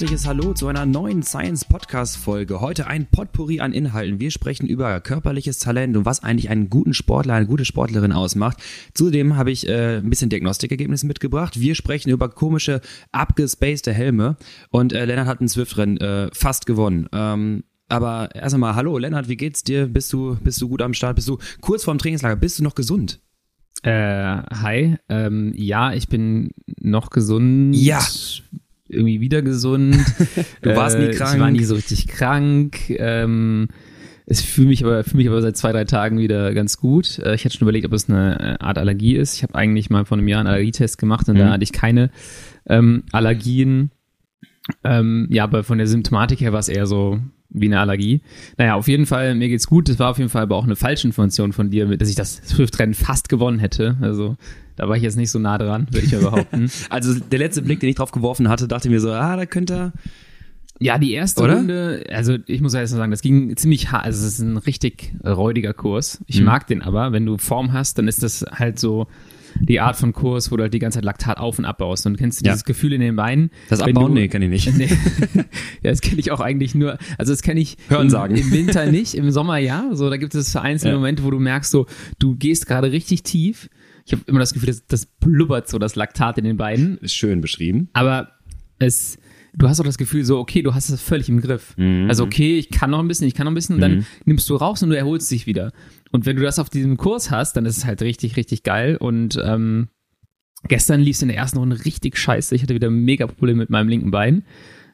herzliches Hallo zu einer neuen Science Podcast Folge. Heute ein Potpourri an Inhalten. Wir sprechen über körperliches Talent und was eigentlich einen guten Sportler, eine gute Sportlerin ausmacht. Zudem habe ich äh, ein bisschen Diagnostikergebnisse mitgebracht. Wir sprechen über komische, abgespacede Helme und äh, Lennart hat ein Swift-Rennen äh, fast gewonnen. Ähm, aber erst einmal, hallo Lennart, wie geht's dir? Bist du, bist du gut am Start? Bist du kurz vorm Trainingslager? Bist du noch gesund? Äh, hi, ähm, ja, ich bin noch gesund. Ja irgendwie wieder gesund. du warst nie krank. Äh, ich war nie so richtig krank. Ähm, es fühle mich aber fühle mich aber seit zwei drei Tagen wieder ganz gut. Äh, ich hätte schon überlegt, ob es eine äh, Art Allergie ist. Ich habe eigentlich mal vor einem Jahr einen Allergietest gemacht und mhm. da hatte ich keine ähm, Allergien. Ähm, ja, aber von der Symptomatik her war es eher so wie eine Allergie. Naja, auf jeden Fall, mir geht's gut. Das war auf jeden Fall aber auch eine falsche Information von dir, dass ich das Swift-Rennen fast gewonnen hätte. Also da war ich jetzt nicht so nah dran, würde ich ja behaupten. also der letzte Blick, den ich drauf geworfen hatte, dachte mir so, ah, da könnte er. Ja, die erste Oder? Runde, also ich muss ja erst mal sagen, das ging ziemlich hart. Also es ist ein richtig räudiger Kurs. Ich mhm. mag den aber. Wenn du Form hast, dann ist das halt so die Art von Kurs, wo du halt die ganze Zeit Laktat auf und abbaust. Und kennst du ja. dieses Gefühl in den Beinen? Das Abbauen? Du, nee, kenne ich nicht. Nee. ja, das kenne ich auch eigentlich nur, also das kenne ich Hören im, sagen. im Winter nicht, im Sommer ja. So, da gibt es vereinzelte ja. Momente, wo du merkst, so, du gehst gerade richtig tief ich habe immer das Gefühl, das, das blubbert so das Laktat in den Beinen. Ist schön beschrieben. Aber es, du hast auch das Gefühl so, okay, du hast es völlig im Griff. Mhm. Also okay, ich kann noch ein bisschen, ich kann noch ein bisschen, und dann mhm. nimmst du raus und du erholst dich wieder. Und wenn du das auf diesem Kurs hast, dann ist es halt richtig, richtig geil. Und ähm, gestern lief es in der ersten Runde richtig scheiße. Ich hatte wieder mega Probleme mit meinem linken Bein.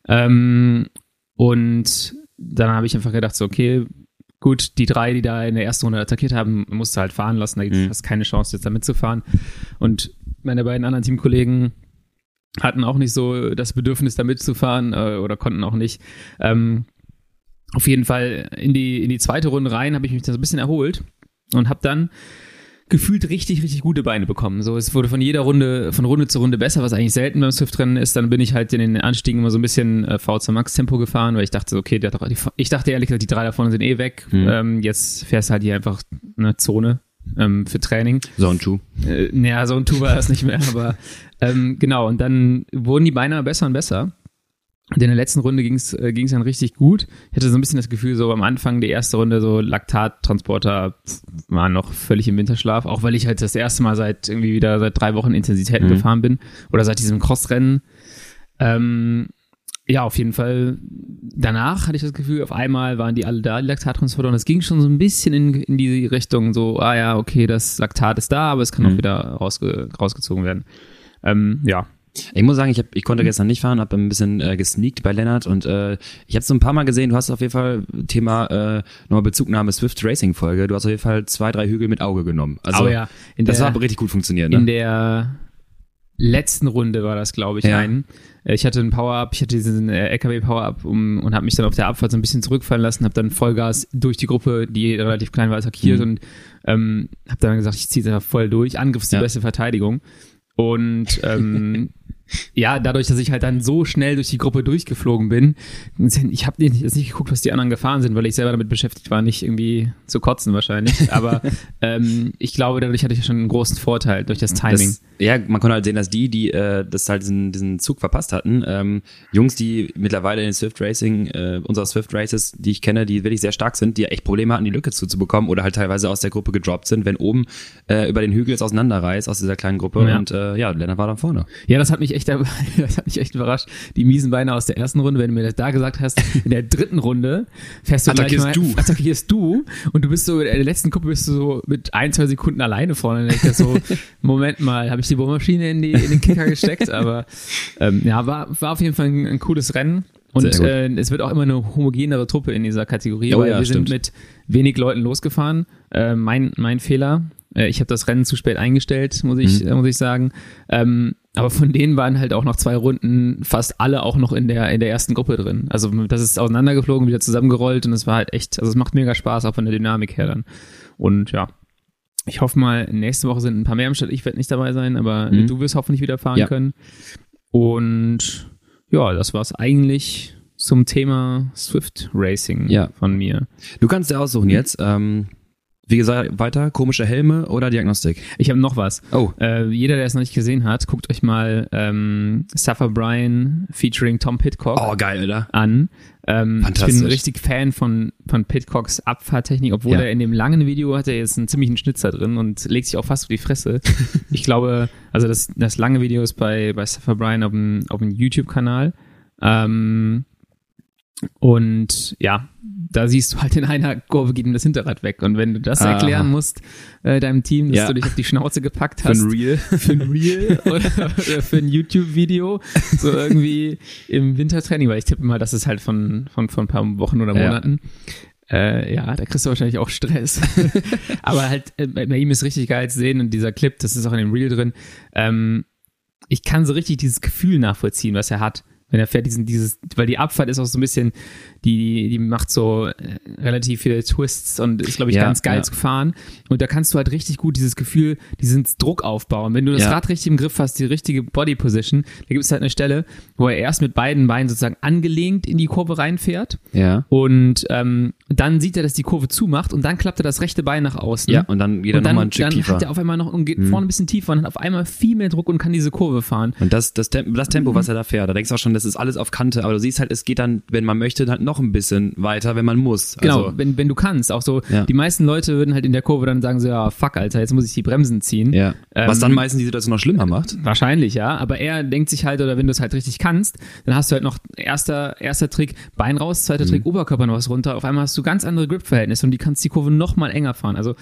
Ähm, und dann habe ich einfach gedacht, so, okay, gut, die drei, die da in der ersten Runde attackiert haben, musst du halt fahren lassen. Da gibt es mhm. keine Chance, jetzt da mitzufahren. Und meine beiden anderen Teamkollegen hatten auch nicht so das Bedürfnis, da mitzufahren äh, oder konnten auch nicht. Ähm, auf jeden Fall in die, in die zweite Runde rein habe ich mich da so ein bisschen erholt und habe dann gefühlt richtig, richtig gute Beine bekommen. So, es wurde von jeder Runde, von Runde zu Runde besser, was eigentlich selten beim Swift-Rennen ist. Dann bin ich halt in den Anstiegen immer so ein bisschen äh, VZ Max Tempo gefahren, weil ich dachte, okay, der hat doch, die, ich dachte ehrlich gesagt, die drei davon sind eh weg. Mhm. Ähm, jetzt fährst du halt hier einfach eine Zone ähm, für Training. Zone 2. Äh, naja, Zone 2 war das nicht mehr, aber ähm, genau. Und dann wurden die Beine besser und besser. Und in der letzten Runde ging es äh, ging's dann richtig gut. Ich hatte so ein bisschen das Gefühl, so am Anfang der ersten Runde, so Laktattransporter waren noch völlig im Winterschlaf, auch weil ich halt das erste Mal seit irgendwie wieder seit drei Wochen Intensitäten mhm. gefahren bin oder seit diesem Crossrennen. Ähm, ja, auf jeden Fall. Danach hatte ich das Gefühl, auf einmal waren die alle da, die Laktattransporter, und es ging schon so ein bisschen in, in die Richtung, so, ah ja, okay, das Laktat ist da, aber es kann mhm. auch wieder rausge rausgezogen werden. Ähm, ja, ich muss sagen, ich, hab, ich konnte gestern nicht fahren, habe ein bisschen äh, gesneakt bei Lennart und äh, ich habe so ein paar Mal gesehen, du hast auf jeden Fall Thema äh, nochmal Bezugnahme Swift Racing Folge, du hast auf jeden Fall zwei, drei Hügel mit Auge genommen. Also oh ja, das der, hat richtig gut funktioniert. Ne? In der letzten Runde war das, glaube ich, ja. ein. Ich hatte ein Power-Up, ich hatte diesen äh, LKW-Power-Up um, und habe mich dann auf der Abfahrt so ein bisschen zurückfallen lassen, habe dann Vollgas durch die Gruppe, die relativ klein war, attackiert mhm. und ähm, habe dann gesagt, ich ziehe es einfach voll durch. Angriff ist die ja. beste Verteidigung. Und ähm, ja, dadurch, dass ich halt dann so schnell durch die Gruppe durchgeflogen bin, ich habe nicht, nicht geguckt, was die anderen gefahren sind, weil ich selber damit beschäftigt war, nicht irgendwie zu kotzen wahrscheinlich. Aber ähm, ich glaube, dadurch hatte ich schon einen großen Vorteil durch das Timing. Das, ja, man konnte halt sehen, dass die, die äh, das halt diesen, diesen Zug verpasst hatten, ähm, Jungs, die mittlerweile in den Swift Racing, äh, unserer Swift Races, die ich kenne, die wirklich sehr stark sind, die echt Probleme hatten, die Lücke zuzubekommen oder halt teilweise aus der Gruppe gedroppt sind, wenn oben äh, über den Hügel es auseinanderreißt aus dieser kleinen Gruppe. Ja. Und äh, ja, Lennart war da vorne. Ja, das hat mich echt, das hat mich echt überrascht. Die miesen Beine aus der ersten Runde, wenn du mir das da gesagt hast, in der dritten Runde fährst du attackierst gleich mal, du. attackierst du und du bist so, in der letzten Gruppe bist du so mit ein, zwei Sekunden alleine vorne. Ich so, Moment mal, habe ich die Bohrmaschine in, die, in den Kicker gesteckt, aber ähm, ja, war, war auf jeden Fall ein, ein cooles Rennen. Und äh, es wird auch immer eine homogenere Truppe in dieser Kategorie, oh, weil ja, wir stimmt. sind mit wenig Leuten losgefahren. Äh, mein, mein Fehler. Äh, ich habe das Rennen zu spät eingestellt, muss ich, mhm. muss ich sagen. Ähm, aber von denen waren halt auch noch zwei Runden fast alle auch noch in der, in der ersten Gruppe drin. Also das ist auseinandergeflogen, wieder zusammengerollt und es war halt echt, also es macht mega Spaß, auch von der Dynamik her dann. Und ja, ich hoffe mal, nächste Woche sind ein paar mehr am Start. Ich werde nicht dabei sein, aber mhm. du wirst hoffentlich wieder fahren ja. können. Und ja, das war's eigentlich zum Thema Swift Racing ja. von mir. Du kannst dir aussuchen jetzt. Ähm, Wie gesagt, weiter, komische Helme oder Diagnostik? Ich habe noch was. Oh. Äh, jeder, der es noch nicht gesehen hat, guckt euch mal ähm, Safa Bryan featuring Tom Pitcock Oh, geil, oder? an. Ähm, ich Fantastisch. bin richtig Fan von, von Pitcocks Abfahrtechnik, obwohl Ja. er in dem langen Video hat er jetzt einen ziemlichen Schnitzer drin und legt sich auch fast auf die Fresse. ich glaube, also das, das lange Video ist bei, bei Safa Bryan auf dem, auf dem YouTube-Kanal. Ähm, und ja, da siehst du halt in einer Kurve geht ihm das Hinterrad weg. Und wenn du das Aha. erklären musst äh, deinem Team, dass Ja. du dich auf die Schnauze gepackt Für hast, ein Real. für ein Reel oder, oder für ein YouTube-Video, so irgendwie im Wintertraining, weil ich tippe mal, das ist halt von, von, von ein paar Wochen oder Ja. Monaten. Äh, ja, da kriegst du wahrscheinlich auch Stress. Aber halt, äh, bei ihm ist richtig geil zu sehen und dieser Clip, das ist auch in dem Reel drin. Ähm, ich kann so richtig dieses Gefühl nachvollziehen, was er hat. Wenn er fährt diesen, dieses, weil die Abfahrt ist auch so ein bisschen, die, die macht so äh, relativ viele Twists und ist, glaube ich, Ja, ganz geil ja. zu fahren. Und da kannst du halt richtig gut dieses Gefühl, diesen Druck aufbauen. Wenn du das Ja. Rad richtig im Griff hast, die richtige Body Position, da gibt es halt eine Stelle, wo er erst mit beiden Beinen sozusagen angelehnt in die Kurve reinfährt Ja. und ähm, dann sieht er, dass die Kurve zumacht und dann klappt er das rechte Bein nach außen. Ja, und dann geht er dann, nochmal ein Stück dann tiefer. hat er auf einmal noch und geht vorne ein bisschen tiefer und hat auf einmal viel mehr Druck und kann diese Kurve fahren. Und das, das, Tempo, das Tempo, Mhm. was er da fährt, da denkst du auch schon, das ist alles auf Kante, aber du siehst halt, es geht dann, wenn man möchte, halt noch ein bisschen weiter, wenn man muss. Genau, Also, wenn, wenn du kannst. Auch so, Ja. die meisten Leute würden halt in der Kurve dann sagen so, ja, fuck, Alter, jetzt muss ich die Bremsen ziehen. ja. was Ähm, dann meistens die Situation noch schlimmer macht. Wahrscheinlich, ja. Aber er denkt sich halt, oder wenn du es halt richtig kannst, dann hast du halt noch erster, erster Trick Bein raus, zweiter Mhm. Trick Oberkörper noch was runter. Auf einmal hast du ganz andere Grip-Verhältnisse und die kannst die Kurve noch mal enger fahren. Also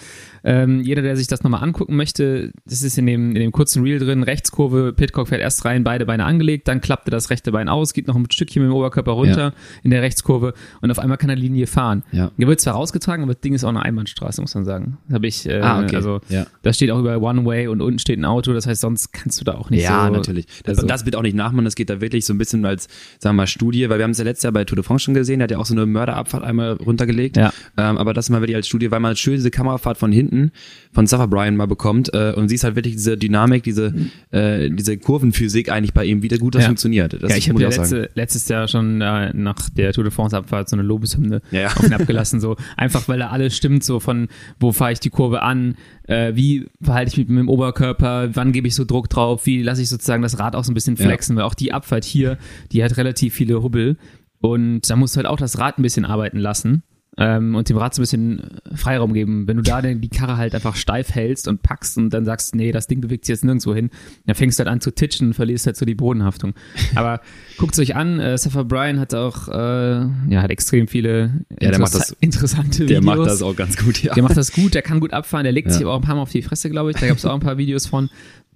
ähm, jeder, der sich das nochmal angucken möchte, das ist in dem, in dem kurzen Reel drin, Rechtskurve, Pitcock fährt erst rein, beide Beine angelegt, dann klappte das rechte Bein aus, geht noch ein Stückchen mit dem Oberkörper runter in der Rechtskurve und auf einmal kann er Linie fahren. Ja. Der wird zwar rausgetragen, aber das Ding ist auch eine Einbahnstraße, muss man sagen. Habe ich, äh, Ah, okay. also Ja. da steht auch über One Way und unten steht ein Auto, das heißt, sonst kannst du da auch nicht Ja, so. natürlich. Das, also- das wird auch nicht nachmachen, das geht da wirklich so ein bisschen als, sagen wir mal, Studie, weil wir haben es ja letztes Jahr bei Tour de France schon gesehen, der hat ja auch so eine Mörderabfahrt einmal runtergelegt. Ja. Ähm, aber das mal wirklich als Studie, weil man schön diese Kamerafahrt von hinten von Safa Bryan mal bekommt äh, und siehst halt wirklich diese Dynamik, diese, äh, diese Kurvenphysik eigentlich bei ihm, wie gut das Ja. funktioniert. Das ja, ich habe ja letzte, letztes Jahr schon äh, nach der Tour de France Abfahrt so eine Lobeshymne Ja, ja. auf ihn abgelassen, so einfach weil da alles stimmt, so von wo fahre ich die Kurve an, äh, wie verhalte ich mich mit dem Oberkörper, wann gebe ich so Druck drauf, wie lasse ich sozusagen das Rad auch so ein bisschen Ja. flexen, weil auch die Abfahrt hier, die hat relativ viele Hubbel und da musst du halt auch das Rad ein bisschen arbeiten lassen. Ähm, und dem Rad so ein bisschen äh, Freiraum geben. Wenn du da die Karre halt einfach steif hältst und packst und dann sagst, nee, das Ding bewegt sich jetzt nirgendwo hin, dann fängst du halt an zu titschen und verlierst halt so die Bodenhaftung. Aber guckt euch an, äh, Safa Bryan hat auch, äh, ja, hat extrem viele Ja, der macht das- interessante Der Videos. macht das auch ganz gut, ja. Der macht das gut, der kann gut abfahren, der legt Ja. sich aber auch ein paar Mal auf die Fresse, glaube ich. Da gab es auch ein paar Videos von.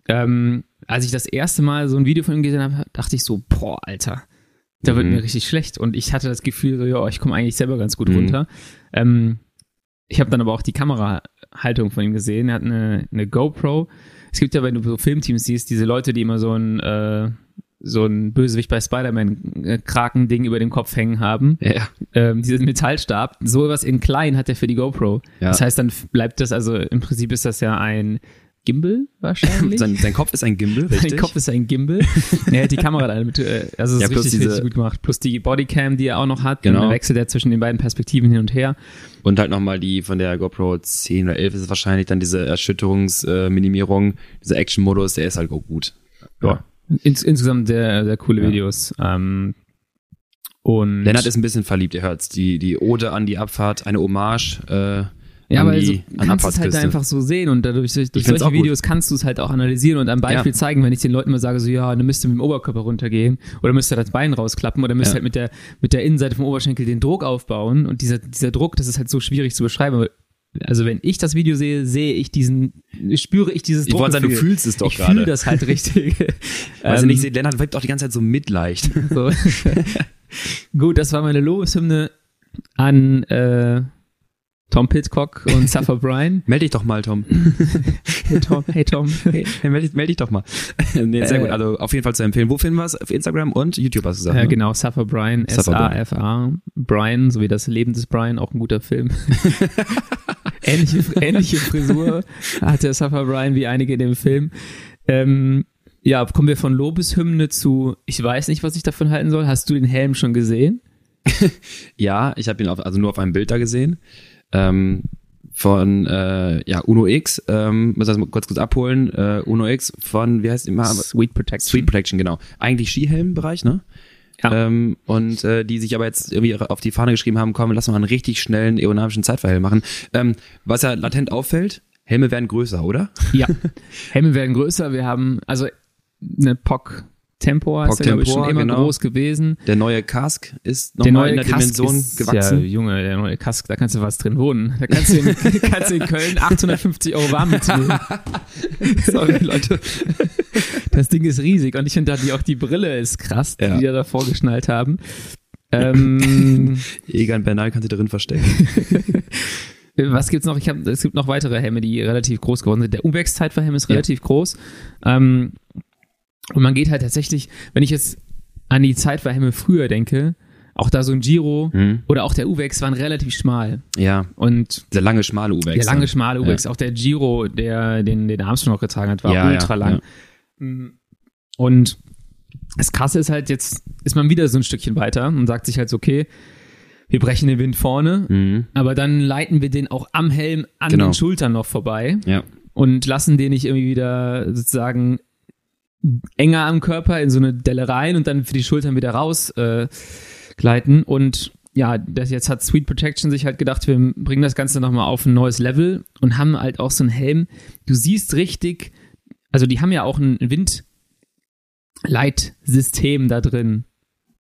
Ähm, als ich das erste Mal so ein Video von ihm gesehen habe, dachte ich so, boah, Alter, da wird Mhm. mir richtig schlecht. Und ich hatte das Gefühl, so, ja, ich komme eigentlich selber ganz gut Mhm. runter. Ähm, ich habe dann aber auch die Kamerahaltung von ihm gesehen. Er hat eine, eine GoPro. Es gibt ja, wenn du so Filmteams siehst, diese Leute, die immer so ein, äh, so ein Bösewicht bei Spider-Man-Kraken-Ding über dem Kopf hängen haben ja. ähm, diesen Metallstab, sowas in klein hat er für die GoPro. Ja. Das heißt, dann bleibt das, also im Prinzip ist das ja ein Gimbal wahrscheinlich. Sein, sein Kopf ist ein Gimbal, richtig? Sein Kopf ist ein Gimbal. er hat die Kamera damit, äh, also es Ja, ist richtig, diese- richtig gut gemacht. Plus die Bodycam, die er auch noch hat. Genau. Dann wechselt er zwischen den beiden Perspektiven hin und her. Und halt nochmal die von der GoPro 10 oder 11 ist es wahrscheinlich dann diese Erschütterungsminimierung, dieser Action-Modus, der ist halt auch gut. Ja. Ins, insgesamt sehr, sehr coole Ja. Videos. Ähm, und Lennart ist ein bisschen verliebt, ihr hört's. Die, die Ode an die Abfahrt, eine Hommage äh, Ja, aber also, an kannst es halt einfach so sehen und dadurch durch, solche. Videos kannst du es halt auch analysieren und am Beispiel Ja. zeigen, wenn ich den Leuten mal sage, so ja, dann müsst ihr mit dem Oberkörper runtergehen oder müsst ihr das Bein rausklappen oder müsst Ja. halt mit der mit der Innenseite vom Oberschenkel den Druck aufbauen und dieser dieser Druck, das ist halt so schwierig zu beschreiben. Also wenn ich das Video sehe, sehe ich diesen, spüre ich dieses Ich wollte sagen, du fühlst es doch Ich gerade. fühle das halt richtig. Ähm, ich nicht, Lennart wirkt auch die ganze Zeit so mitleicht. so. Gut, das war meine Lobeshymne an äh, Tom Pitcock und Safa Bryan. meld dich doch mal, Tom. Hey Tom, hey Tom. Hey, meld, dich- meld dich doch mal. nee, sehr Äh, gut. Also auf jeden Fall zu empfehlen. Wo finden wir es? Auf Instagram und YouTube hast du gesagt. Ja, ne? genau, Safa Brian, Safa Brian. S-A-F-A, Brian, sowie das Leben des Brian, auch ein guter Film. ähnliche, ähnliche Frisur hatte Safa Brian wie einige in dem Film. Ähm, ja, kommen wir von Lobeshymne zu, ich weiß nicht, was ich davon halten soll. Hast du den Helm schon gesehen? Ja, ich habe ihn auf, also nur auf einem Bild da gesehen. Ähm, von äh, ja, Uno X, ähm, muss das mal kurz kurz abholen, äh, Uno X von, wie heißt die immer? Sweet Protection. Sweet Protection, genau. Eigentlich Skihelm-Bereich, ne? Ja. Ähm, und äh, die sich aber jetzt irgendwie auf die Fahne geschrieben haben, komm, lass mal einen richtig schnellen aerodynamischen Zeitverhelm machen. Ähm, was ja latent auffällt, Helme werden größer, oder? Ja. Helme werden größer. Wir haben, also eine POC Tempo POC der, glaube ich, schon immer genau. groß gewesen. Der neue Cask ist Der nochmal neue in der Kask Dimension ist, gewachsen. Ja, Junge, der neue Kask, da kannst du was drin wohnen. Da kannst du in, kannst du in Köln 850 Euro warm mitnehmen. Sorry, Leute. Das Ding ist riesig und ich finde die, auch die Brille ist krass, Ja. die die da davor geschnallt haben. Ähm, Egan Bernal kann sich darin verstecken. was gibt's noch? Ich hab, es gibt noch weitere Helme, die relativ groß geworden sind. Der Uwex-Zeitverhelm ist relativ groß. Ähm, und man geht halt tatsächlich, wenn ich jetzt an die Zeitverhelme früher denke, auch da so ein Giro Mhm. oder auch der Uwex waren relativ schmal. Ja, Und der lange, schmale Uwex. der lange, schmale Uwex, auch der Giro, der den, den Armstrong noch getragen hat, war Ja, ultra ja, lang. Mm. Und das Krasse ist halt, jetzt ist man wieder so ein Stückchen weiter und sagt sich halt so, okay, wir brechen den Wind vorne, Mhm. aber dann leiten wir den auch am Helm an Genau. den Schultern noch vorbei Ja. und lassen den nicht irgendwie wieder sozusagen enger am Körper in so eine Delle rein und dann für die Schultern wieder raus äh, gleiten. Und ja, das jetzt hat Sweet Protection sich halt gedacht, wir bringen das Ganze nochmal auf ein neues Level und haben halt auch so einen Helm. Du siehst richtig, also die haben ja auch ein Windleitsystem da drin.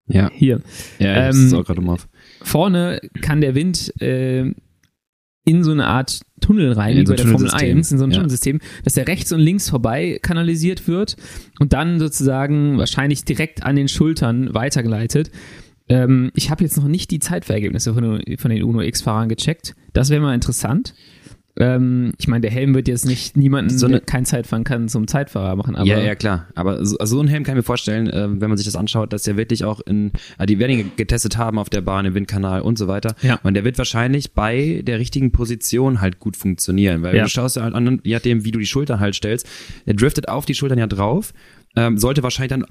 Ja. Hier. Ja, das Ähm, ist auch gerade mal auf. Vorne kann der Wind äh, in so eine Art Tunnel rein, In wie so bei ein der Formel Tunnelsystem. 1, in so ein Ja. Tunnelsystem, dass der rechts und links vorbei kanalisiert wird und dann sozusagen wahrscheinlich direkt an den Schultern weitergeleitet. Ähm, ich habe jetzt noch nicht die Zeitverhältnisse von, den- von den Uno X-Fahrern gecheckt. Das wäre mal interessant. Ähm, ich meine, der Helm wird jetzt nicht niemanden, So eine- der kein Zeitfahren kann, zum Zeitfahrer machen. Aber ja, ja, klar. Aber so, also so ein Helm kann ich mir vorstellen, äh, wenn man sich das anschaut, dass der wirklich auch in, äh, die werden ihn getestet haben auf der Bahn, im Windkanal und so weiter. Ja. Und der wird wahrscheinlich bei der richtigen Position halt gut funktionieren, weil Ja. du schaust ja halt an, je nachdem, wie du die Schultern halt stellst, der driftet auf die Schultern ja drauf, ähm, sollte wahrscheinlich dann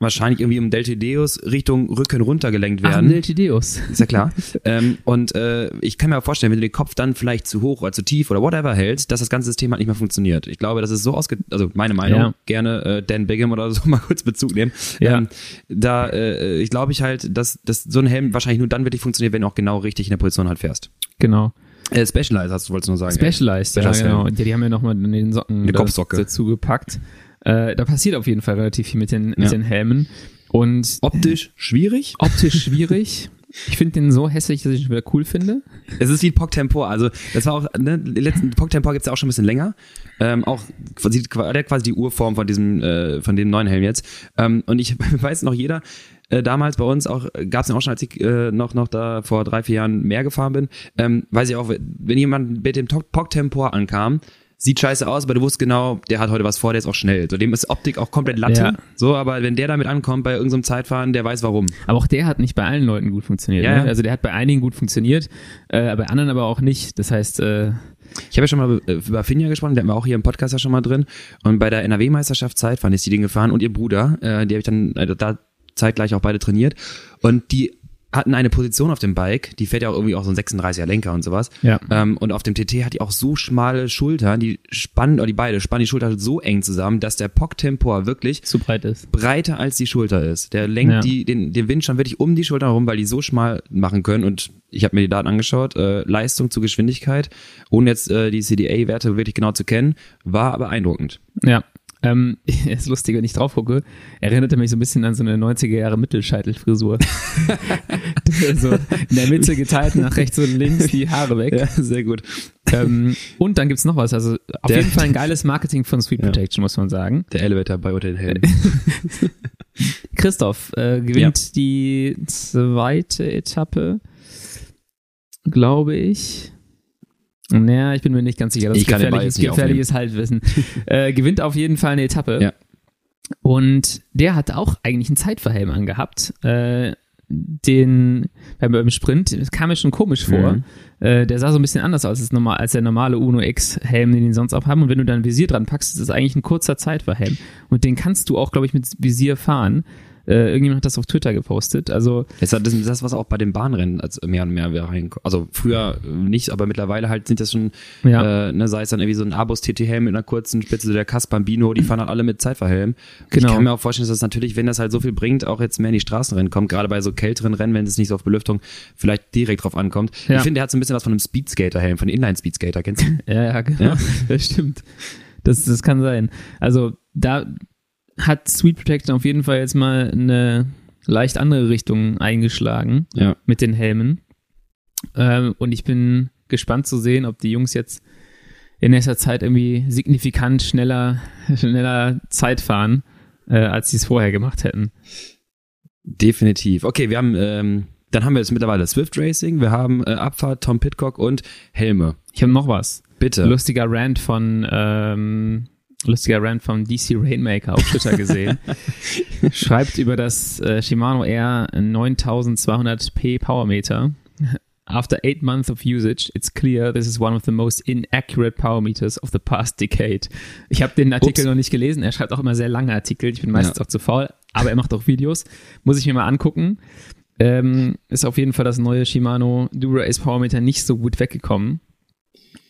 wahrscheinlich irgendwie im Deltideus Richtung Rücken runter gelenkt Ach, werden. ein Deltideus. Ist ja klar. ähm, und äh, ich kann mir auch vorstellen, wenn du den Kopf dann vielleicht zu hoch oder zu tief oder whatever hältst, dass das ganze System halt nicht mehr funktioniert. Ich glaube, das ist so ausge... Also meine Meinung, Ja. gerne äh, Dan Bigham oder so mal kurz Bezug nehmen. Ja. Ähm, da äh, ich glaube ich halt, dass, dass so ein Helm wahrscheinlich nur dann wirklich funktioniert, wenn du auch genau richtig in der Position halt fährst. Genau. Äh, Specialized hast du, wolltest du nur sagen. Specialized, ja, Specialized genau. Helm. Die, haben ja nochmal in den Socken Eine Kopfsocke. dazu gepackt. Äh, da passiert auf jeden Fall relativ viel mit den, mit Ja. den Helmen. Und Optisch schwierig. optisch schwierig. Ich finde den so hässlich, dass ich ihn wieder cool finde. Es ist wie Pock Tempor. Also das war auch, ne, die letzten Pock Tempor gibt's ja auch schon ein bisschen länger. Ähm, auch der hat quasi die Urform von diesem, äh, von dem neuen Helm jetzt. Ähm, und ich weiß noch jeder, äh, damals bei uns auch, gab's den auch schon, als ich äh, noch, noch da vor drei, vier Jahren mehr gefahren bin, ähm, weiß ich auch, wenn jemand mit dem Pock Tempor ankam, sieht scheiße aus, aber du wusstest genau, der hat heute was vor, der ist auch schnell. So, dem ist Optik auch komplett Latte. Ja. So, aber wenn der damit ankommt bei irgendeinem Zeitfahren, der weiß warum. Aber auch der hat nicht bei allen Leuten gut funktioniert. Ja, ne? Also der hat bei einigen gut funktioniert, äh, bei anderen aber auch nicht. Das heißt, äh, Ich habe ja schon mal äh, über Finja gesprochen, der wir auch hier im Podcast ja schon mal drin. Und bei der NRW-Meisterschaft Zeitfahren ist die Ding gefahren und ihr Bruder, äh, die habe ich dann äh, da zeitgleich auch beide trainiert. Und die hatten eine Position auf dem Bike, die fährt ja auch irgendwie auch so ein 36er Lenker und sowas. Ja. Ähm, und auf dem TT hat die auch so schmale Schultern, die spannen, oder die beide spannen die Schultern so eng zusammen, dass der Pock Tempor wirklich zu breit ist. breiter als die Schulter ist. Der lenkt Ja. die, den, den Wind schon wirklich um die Schulter herum, weil die so schmal machen können. Und ich habe mir die Daten angeschaut. Äh, Leistung zu Geschwindigkeit, ohne jetzt äh, die CDA-Werte wirklich genau zu kennen, war beeindruckend. Ja. Ähm, ist lustig, wenn ich drauf gucke, erinnerte mich so ein bisschen an so eine 90er Jahre Mittelscheitelfrisur. so in der Mitte geteilt, nach rechts und links die Haare weg. sehr gut. Ähm, und dann gibt's noch was. Also auf Der- jeden Fall ein geiles Marketing von Sweet Protection, muss man sagen. Der Elevator bei den Helden. Christoph äh, gewinnt die zweite Etappe, glaube ich. Naja, ich bin mir nicht ganz sicher. Das Ich ist gefährliches Halbwissen. äh, gewinnt auf jeden Fall eine Etappe. Ja. Und der hatte auch eigentlich einen Zeitverhelm angehabt. Äh, den beim, beim Sprint, das kam mir schon komisch vor. Mhm. Äh, der sah so ein bisschen anders aus als, normal, als der normale Uno X-Helm, den die sonst auch haben. Und wenn du dann ein Visier dran packst, ist das eigentlich ein kurzer Zeitverhelm. Und den kannst du auch, glaube ich, mit Visier fahren. Äh, irgendjemand hat das auf Twitter gepostet. Also das ist das, was auch bei den Bahnrennen als mehr und mehr reinkommt. Also früher nicht, aber mittlerweile halt sind das schon, ja. äh, ne, sei es dann irgendwie so ein Abus TT-Helm mit einer kurzen Spitze, der Kass Bambino, die fahren halt alle mit Zeitverhelm. Genau. Ich kann mir auch vorstellen, dass das natürlich, wenn das halt so viel bringt, auch jetzt mehr in die Straßenrennen kommt, gerade bei so kälteren Rennen, wenn es nicht so auf Belüftung vielleicht direkt drauf ankommt. Ja. Ich finde, der hat so ein bisschen was von einem Speedskater-Helm, von Inline-Speedskater, kennst du? ja, ja, genau. Ja? Das stimmt. Das, das kann sein. Also da hat Sweet Protection auf jeden Fall jetzt mal eine leicht andere Richtung eingeschlagen ja. mit den Helmen. Ähm, und ich bin gespannt zu sehen, ob die Jungs jetzt in nächster Zeit irgendwie signifikant schneller, schneller Zeit fahren, äh, als sie es vorher gemacht hätten. Definitiv. Okay, wir haben, ähm, dann haben wir jetzt mittlerweile Swift Racing, wir haben äh, Abfahrt, Tom Pitcock und Helme. Ich habe noch was. Bitte. Lustiger Rant von ähm, lustiger Rant vom DC Rainmaker auf Twitter gesehen. Schreibt über das äh, Shimano R 9200p Powermeter. After eight months of usage, it's clear this is one of the most inaccurate power meters of the past decade. Ich habe den Artikel Ups. noch nicht gelesen. Er schreibt auch immer sehr lange Artikel. Ich bin meistens ja. auch zu faul, aber er macht auch Videos. Muss ich mir mal angucken. Ähm, ist auf jeden Fall das neue Shimano Dura Ace Powermeter nicht so gut weggekommen.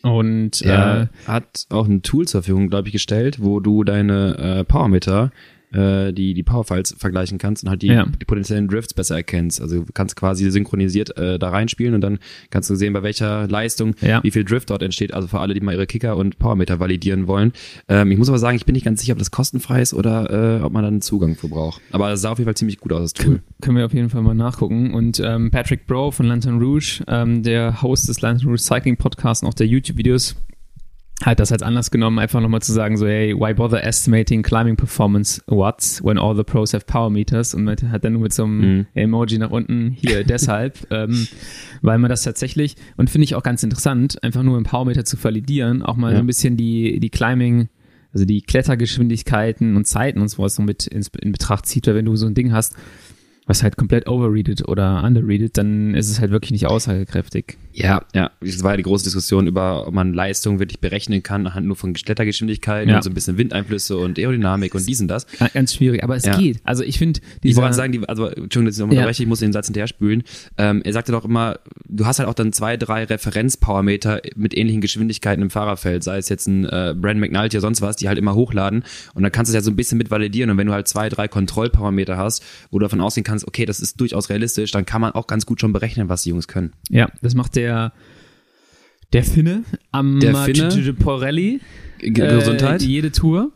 Und er äh, hat auch ein Tool zur Verfügung, glaube ich, gestellt, wo du deine äh, Powermeter äh, die, die Powerfiles vergleichen kannst und halt die, ja. die potenziellen Drifts besser erkennst. Also du kannst quasi synchronisiert äh, da reinspielen und dann kannst du sehen, bei welcher Leistung ja. wie viel Drift dort entsteht. Also für alle, die mal ihre Kicker und Powermeter validieren wollen. Ähm, ich muss aber sagen, ich bin nicht ganz sicher, ob das kostenfrei ist oder äh, ob man dann einen Zugang für braucht. Aber es sah auf jeden Fall ziemlich gut aus, das Tool. Können, können wir auf jeden Fall mal nachgucken. Und ähm, Patrick Bro von Lantern Rouge, ähm, der Host des Lantern Rouge Cycling Podcasts und auch der YouTube-Videos, halt das als Anlass genommen, einfach nochmal zu sagen, so, hey, why bother estimating climbing performance watts when all the pros have power meters? Und mit, hat dann nur mit so einem mhm. Emoji nach unten hier deshalb, ähm, weil man das tatsächlich, und finde ich auch ganz interessant, einfach nur im Powermeter zu validieren, auch mal ja. so ein bisschen die, die Climbing, also die Klettergeschwindigkeiten und Zeiten und sowas so mit in, in Betracht zieht, weil wenn du so ein Ding hast, was halt komplett overreadet oder underreadet, dann ist es halt wirklich nicht aussagekräftig. Ja, ja. Das war ja die große Diskussion über, ob man Leistung wirklich berechnen kann, anhand nur von Klettergeschwindigkeiten ja. und so ein bisschen Windeinflüsse und Aerodynamik und dies und das. Ganz schwierig, aber es ja. geht. Also ich finde, Ich wollte sagen, die, also, Entschuldigung, dass ich nochmal ja. ich muss den Satz hinterher spülen. Ähm, er sagte doch immer, du hast halt auch dann zwei, drei Referenz-Powermeter mit ähnlichen Geschwindigkeiten im Fahrerfeld, sei es jetzt ein äh, Brand McNulty oder sonst was, die halt immer hochladen und dann kannst du es ja so ein bisschen mit validieren und wenn du halt zwei, drei Kontrollparameter hast, wo du davon ausgehen kannst, okay, das ist durchaus realistisch, dann kann man auch ganz gut schon berechnen, was die Jungs können. Ja, das macht der der Finne am der Finne. Porelli. Gesundheit. Äh, jede Tour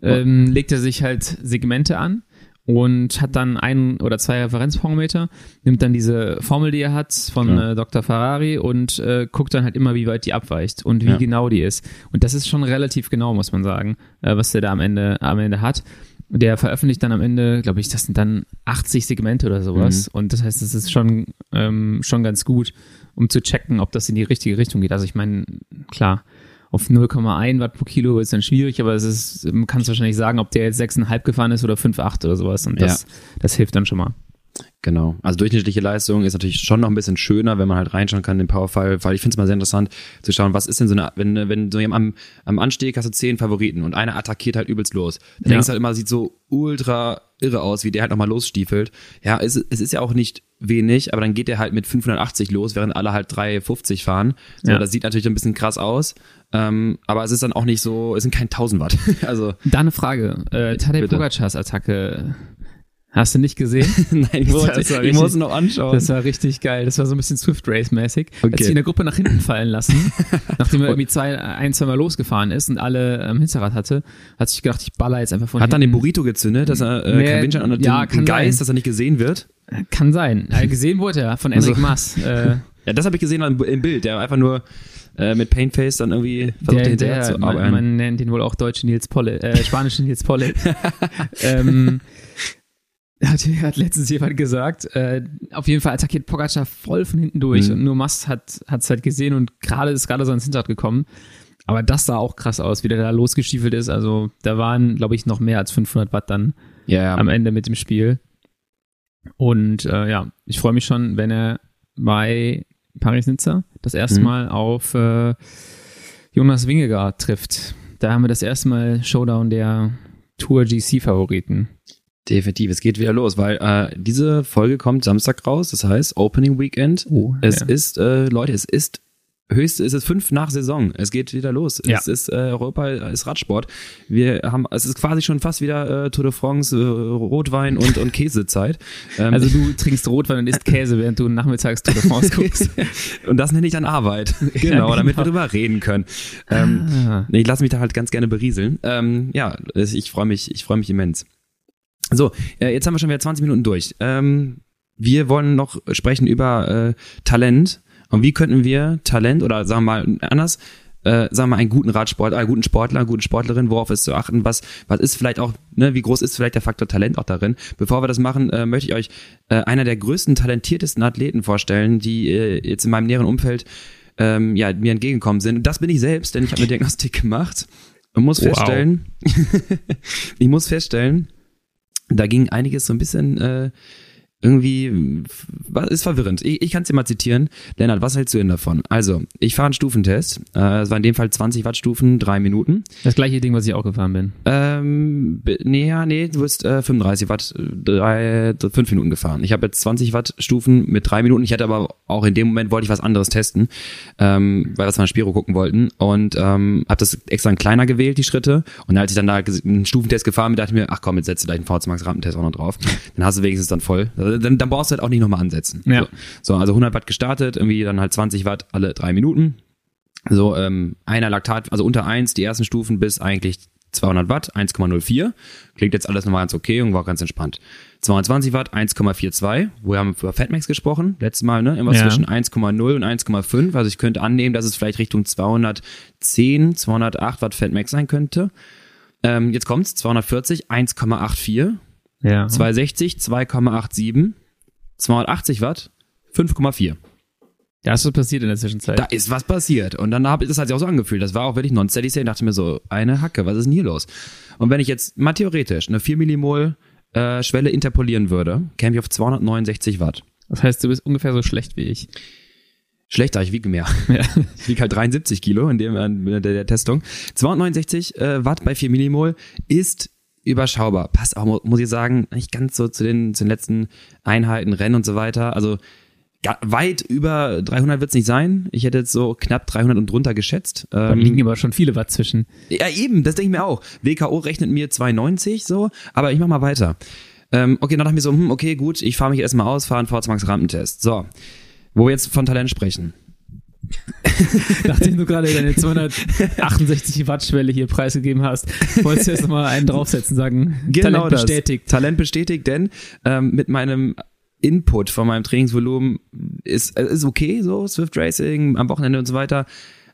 ähm, legt er sich halt Segmente an und hat dann ein oder zwei Referenzparameter, nimmt dann diese Formel, die er hat von ja. äh, Dr. Ferrari und äh, guckt dann halt immer, wie weit die abweicht und wie ja. genau die ist. Und das ist schon relativ genau, muss man sagen, äh, was der da am Ende, am Ende hat. Der veröffentlicht dann am Ende, glaube ich, das sind dann 80 Segmente oder sowas. Mhm. Und das heißt, das ist schon, ähm, schon ganz gut, um zu checken, ob das in die richtige Richtung geht. Also ich meine, klar, auf 0,1 Watt pro Kilo ist dann schwierig, aber es ist, man kann es wahrscheinlich sagen, ob der jetzt 6,5 gefahren ist oder 5,8 oder sowas. Und das, ja. das hilft dann schon mal. Genau. Also durchschnittliche Leistung ist natürlich schon noch ein bisschen schöner, wenn man halt reinschauen kann in den Powerfall, weil ich finde es mal sehr interessant zu schauen, was ist denn so eine, wenn, wenn so am, am Anstieg hast du zehn Favoriten und einer attackiert halt übelst los. Dann ja. denkst du halt immer, sieht so ultra irre aus, wie der halt nochmal losstiefelt. Ja, es, es ist ja auch nicht wenig, aber dann geht der halt mit 580 los, während alle halt 350 fahren. So, ja. das sieht natürlich ein bisschen krass aus. Ähm, aber es ist dann auch nicht so, es sind kein 1000 Watt. also. Da eine Frage. Äh, Tadej Pogacars Attacke Hast du nicht gesehen? Nein, ich, wollte, ich richtig, muss noch anschauen. Das war richtig geil. Das war so ein bisschen Swift Race-mäßig. Okay. Hat sich in der Gruppe nach hinten fallen lassen, nachdem er irgendwie zwei, ein, zwei Mal losgefahren ist und alle am ähm, Hinterrad hatte, hat sich gedacht, ich baller jetzt einfach von Hat hinten. dann den Burrito gezündet, dass er äh, kein Windschein an ja, den Geist, sein. dass er nicht gesehen wird? Kann sein. Ja, gesehen wurde er von Enric also, Maas. Äh, ja, das habe ich gesehen im Bild. Der einfach nur äh, mit Paintface dann irgendwie versucht der, hinterher der, zu arbeiten. Man, man, nennt ihn wohl auch deutsche Nils Polle, äh, spanische Nils Polle. ähm, hat, hat letztens jemand gesagt, äh, auf jeden Fall attackiert Pogacar voll von hinten durch mhm. und nur Mast hat es halt gesehen und gerade ist gerade so ins Hinterrad gekommen. Aber das sah auch krass aus, wie der da losgestiefelt ist. Also da waren, glaube ich, noch mehr als 500 Watt dann yeah. am Ende mit dem Spiel. Und äh, ja, ich freue mich schon, wenn er bei Paris-Nizza das erste mhm. Mal auf äh, Jonas Wingegaard trifft. Da haben wir das erste Mal Showdown der Tour GC-Favoriten. Definitiv, es geht wieder los, weil äh, diese Folge kommt Samstag raus, das heißt Opening Weekend. Oh, es ja. ist, äh, Leute, es ist höchste, es ist fünf nach Saison. Es geht wieder los. Ja. Es ist äh, Europa, ist Radsport. Wir haben, es ist quasi schon fast wieder äh, Tour de France, äh, Rotwein und, und Käsezeit. Ähm, Also du trinkst Rotwein und isst Käse, während du nachmittags Tour de France guckst. und das nenne ich dann Arbeit. Genau, genau. damit wir drüber reden können. Ähm, Ah. Ich lasse mich da halt ganz gerne berieseln. Ähm, ja, ich freue mich, ich freue mich immens. So, äh, jetzt haben wir schon wieder 20 Minuten durch. Ähm, wir wollen noch sprechen über äh, Talent und wie könnten wir Talent oder sagen wir mal anders, äh, sagen wir mal einen guten Radsportler, einen guten Sportler, eine gute Sportlerin, worauf ist zu achten, was was ist vielleicht auch, ne, wie groß ist vielleicht der Faktor Talent auch darin? Bevor wir das machen, äh, möchte ich euch äh, einer der größten talentiertesten Athleten vorstellen, die äh, jetzt in meinem näheren Umfeld ähm, ja mir entgegengekommen sind. Und das bin ich selbst, denn ich habe eine Diagnostik gemacht und muss Wow. feststellen, ich muss feststellen, da ging einiges so ein bisschen äh, irgendwie, ist verwirrend. Ich, ich kann es dir mal zitieren. Lennart, was hältst du denn davon? Also, ich fahre einen Stufentest. Äh, Es war in dem Fall 20 Wattstufen, drei Minuten. Das gleiche Ding, was ich auch gefahren bin. Ähm, nee, ja, nee, du bist äh, 35 Watt, äh, drei, fünf Minuten gefahren. Ich habe jetzt 20 Watt Stufen mit drei Minuten. Ich hatte aber auch in dem Moment wollte ich was anderes testen, ähm, weil wir von Spiro gucken wollten und ähm, habe das extra ein kleiner gewählt, die Schritte. Und als ich dann da einen Stufentest gefahren bin, dachte ich mir, ach komm, jetzt setzt du gleich einen VZ Max Rampentest auch noch drauf. Dann hast du wenigstens dann voll. Also Dann, dann brauchst du halt auch nicht nochmal ansetzen. Ja. So. so, also 100 Watt gestartet, irgendwie dann halt 20 Watt alle drei Minuten. So, ähm, einer Laktat, also unter eins die ersten Stufen bis eigentlich 200 Watt, 1,04. Klingt jetzt alles nochmal ganz okay und war ganz entspannt. 220 Watt, 1,42. Wir haben über Fatmax gesprochen, letztes Mal, ne? Immer Ja. zwischen 1,0 und 1,5. Also ich könnte annehmen, dass es vielleicht Richtung 210, 208 Watt Fatmax sein könnte. Ähm, jetzt kommt's, 240, 1,84. Ja. 260, 2,87. 280 Watt, 5,4. Da ist was passiert in der Zwischenzeit. Da ist was passiert. Und dann habe ich das hat sich auch so angefühlt. Das war auch wirklich non-steady state. dachte mir so, eine Hacke, was ist denn hier los? Und wenn ich jetzt mal theoretisch eine 4 Millimol äh, Schwelle interpolieren würde, käme ich auf 269 Watt. Das heißt, du bist ungefähr so schlecht wie ich. Schlechter, ich wiege mehr. Ja. Ich wiege halt 73 Kilo in dem in der, der Testung. 269 äh, Watt bei 4 Millimol ist überschaubar. Passt auch, mu- muss ich sagen, nicht ganz so zu den, zu den letzten Einheiten, Rennen und so weiter. Also weit über 300 wird's nicht sein. Ich hätte jetzt so knapp 300 und drunter geschätzt. Da Ähm, liegen aber schon viele Watt zwischen. ja, eben, das denke ich mir auch. WKO rechnet mir 2,90 so, aber ich mach mal weiter. Ähm, okay, dann dachte ich mir so, hm, okay, gut, ich fahre mich erstmal aus, fahre einen VZ Rampentest. So, wo wir jetzt von Talent sprechen. Nachdem du gerade deine 268 Watt Schwelle hier preisgegeben hast, wolltest du erst mal einen draufsetzen, sagen, Talent das. bestätigt. Talent bestätigt, denn ähm, mit meinem Input von meinem Trainingsvolumen ist, äh, ist okay, so Swift Racing am Wochenende und so weiter.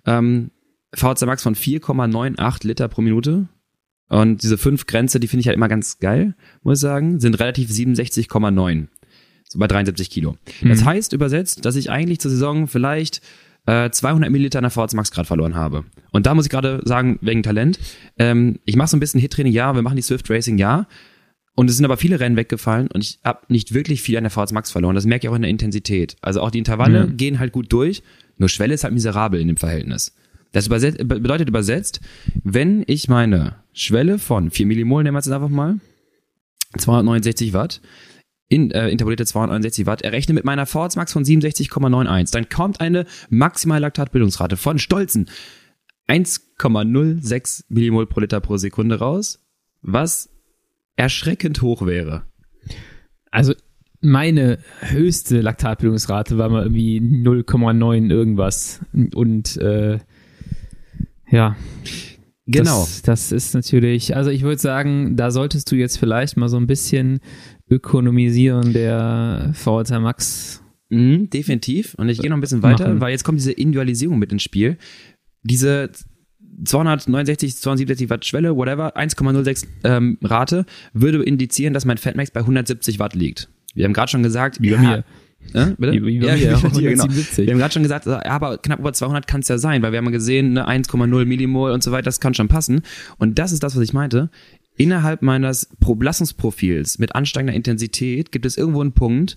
Ähm, VZ Max von 4,98 Liter pro Minute. Und diese fünf Grenze, die finde ich halt immer ganz geil, muss ich sagen, sind relativ 67,9. So bei 73 Kilo. Das Mhm. heißt übersetzt, dass ich eigentlich zur Saison vielleicht äh, 200 Milliliter nach VZ Max gerade verloren habe. Und da muss ich gerade sagen, wegen Talent, ähm, ich mache so ein bisschen Hit-Training, ja, wir machen die Swift Racing, ja. Und es sind aber viele Rennen weggefallen und ich habe nicht wirklich viel an der VZ Max verloren. Das merke ich auch in der Intensität. Also auch die Intervalle Mhm. gehen halt gut durch, nur Schwelle ist halt miserabel in dem Verhältnis. Das überset be- bedeutet übersetzt, wenn ich meine Schwelle von 4 Millimol, nehmen wir jetzt einfach mal, 269 Watt, in, äh, interpolierte 269 Watt, errechne mit meiner VZ Max von 67,91, dann kommt eine maximale Laktatbildungsrate von stolzen 1,06 Millimol pro Liter pro Sekunde raus, was erschreckend hoch wäre. Also meine höchste Laktatbildungsrate war mal irgendwie 0,9 irgendwas. Und äh, ja, Genau. Das, das ist natürlich, also ich würde sagen, da solltest du jetzt vielleicht mal so ein bisschen ökonomisieren der VHT Max. Mhm, definitiv. Und ich gehe noch ein bisschen weiter, Machen. weil jetzt kommt diese Individualisierung mit ins Spiel. Diese 269, 267 Watt Schwelle, whatever, 1,06 ähm, Rate, würde indizieren, dass mein Fatmax bei 170 Watt liegt. Wir haben gerade schon gesagt, Wie bei ja, mir. Äh, bitte? Wie- wie bei ja, bei dir, genau. 177. Wir haben gerade schon gesagt, ja, aber knapp über 200 kann es ja sein, weil wir haben ja gesehen, ne, 1,0 Millimol und so weiter, das kann schon passen. Und das ist das, was ich meinte. Innerhalb meines Pro- Belastungsprofils mit ansteigender Intensität gibt es irgendwo einen Punkt,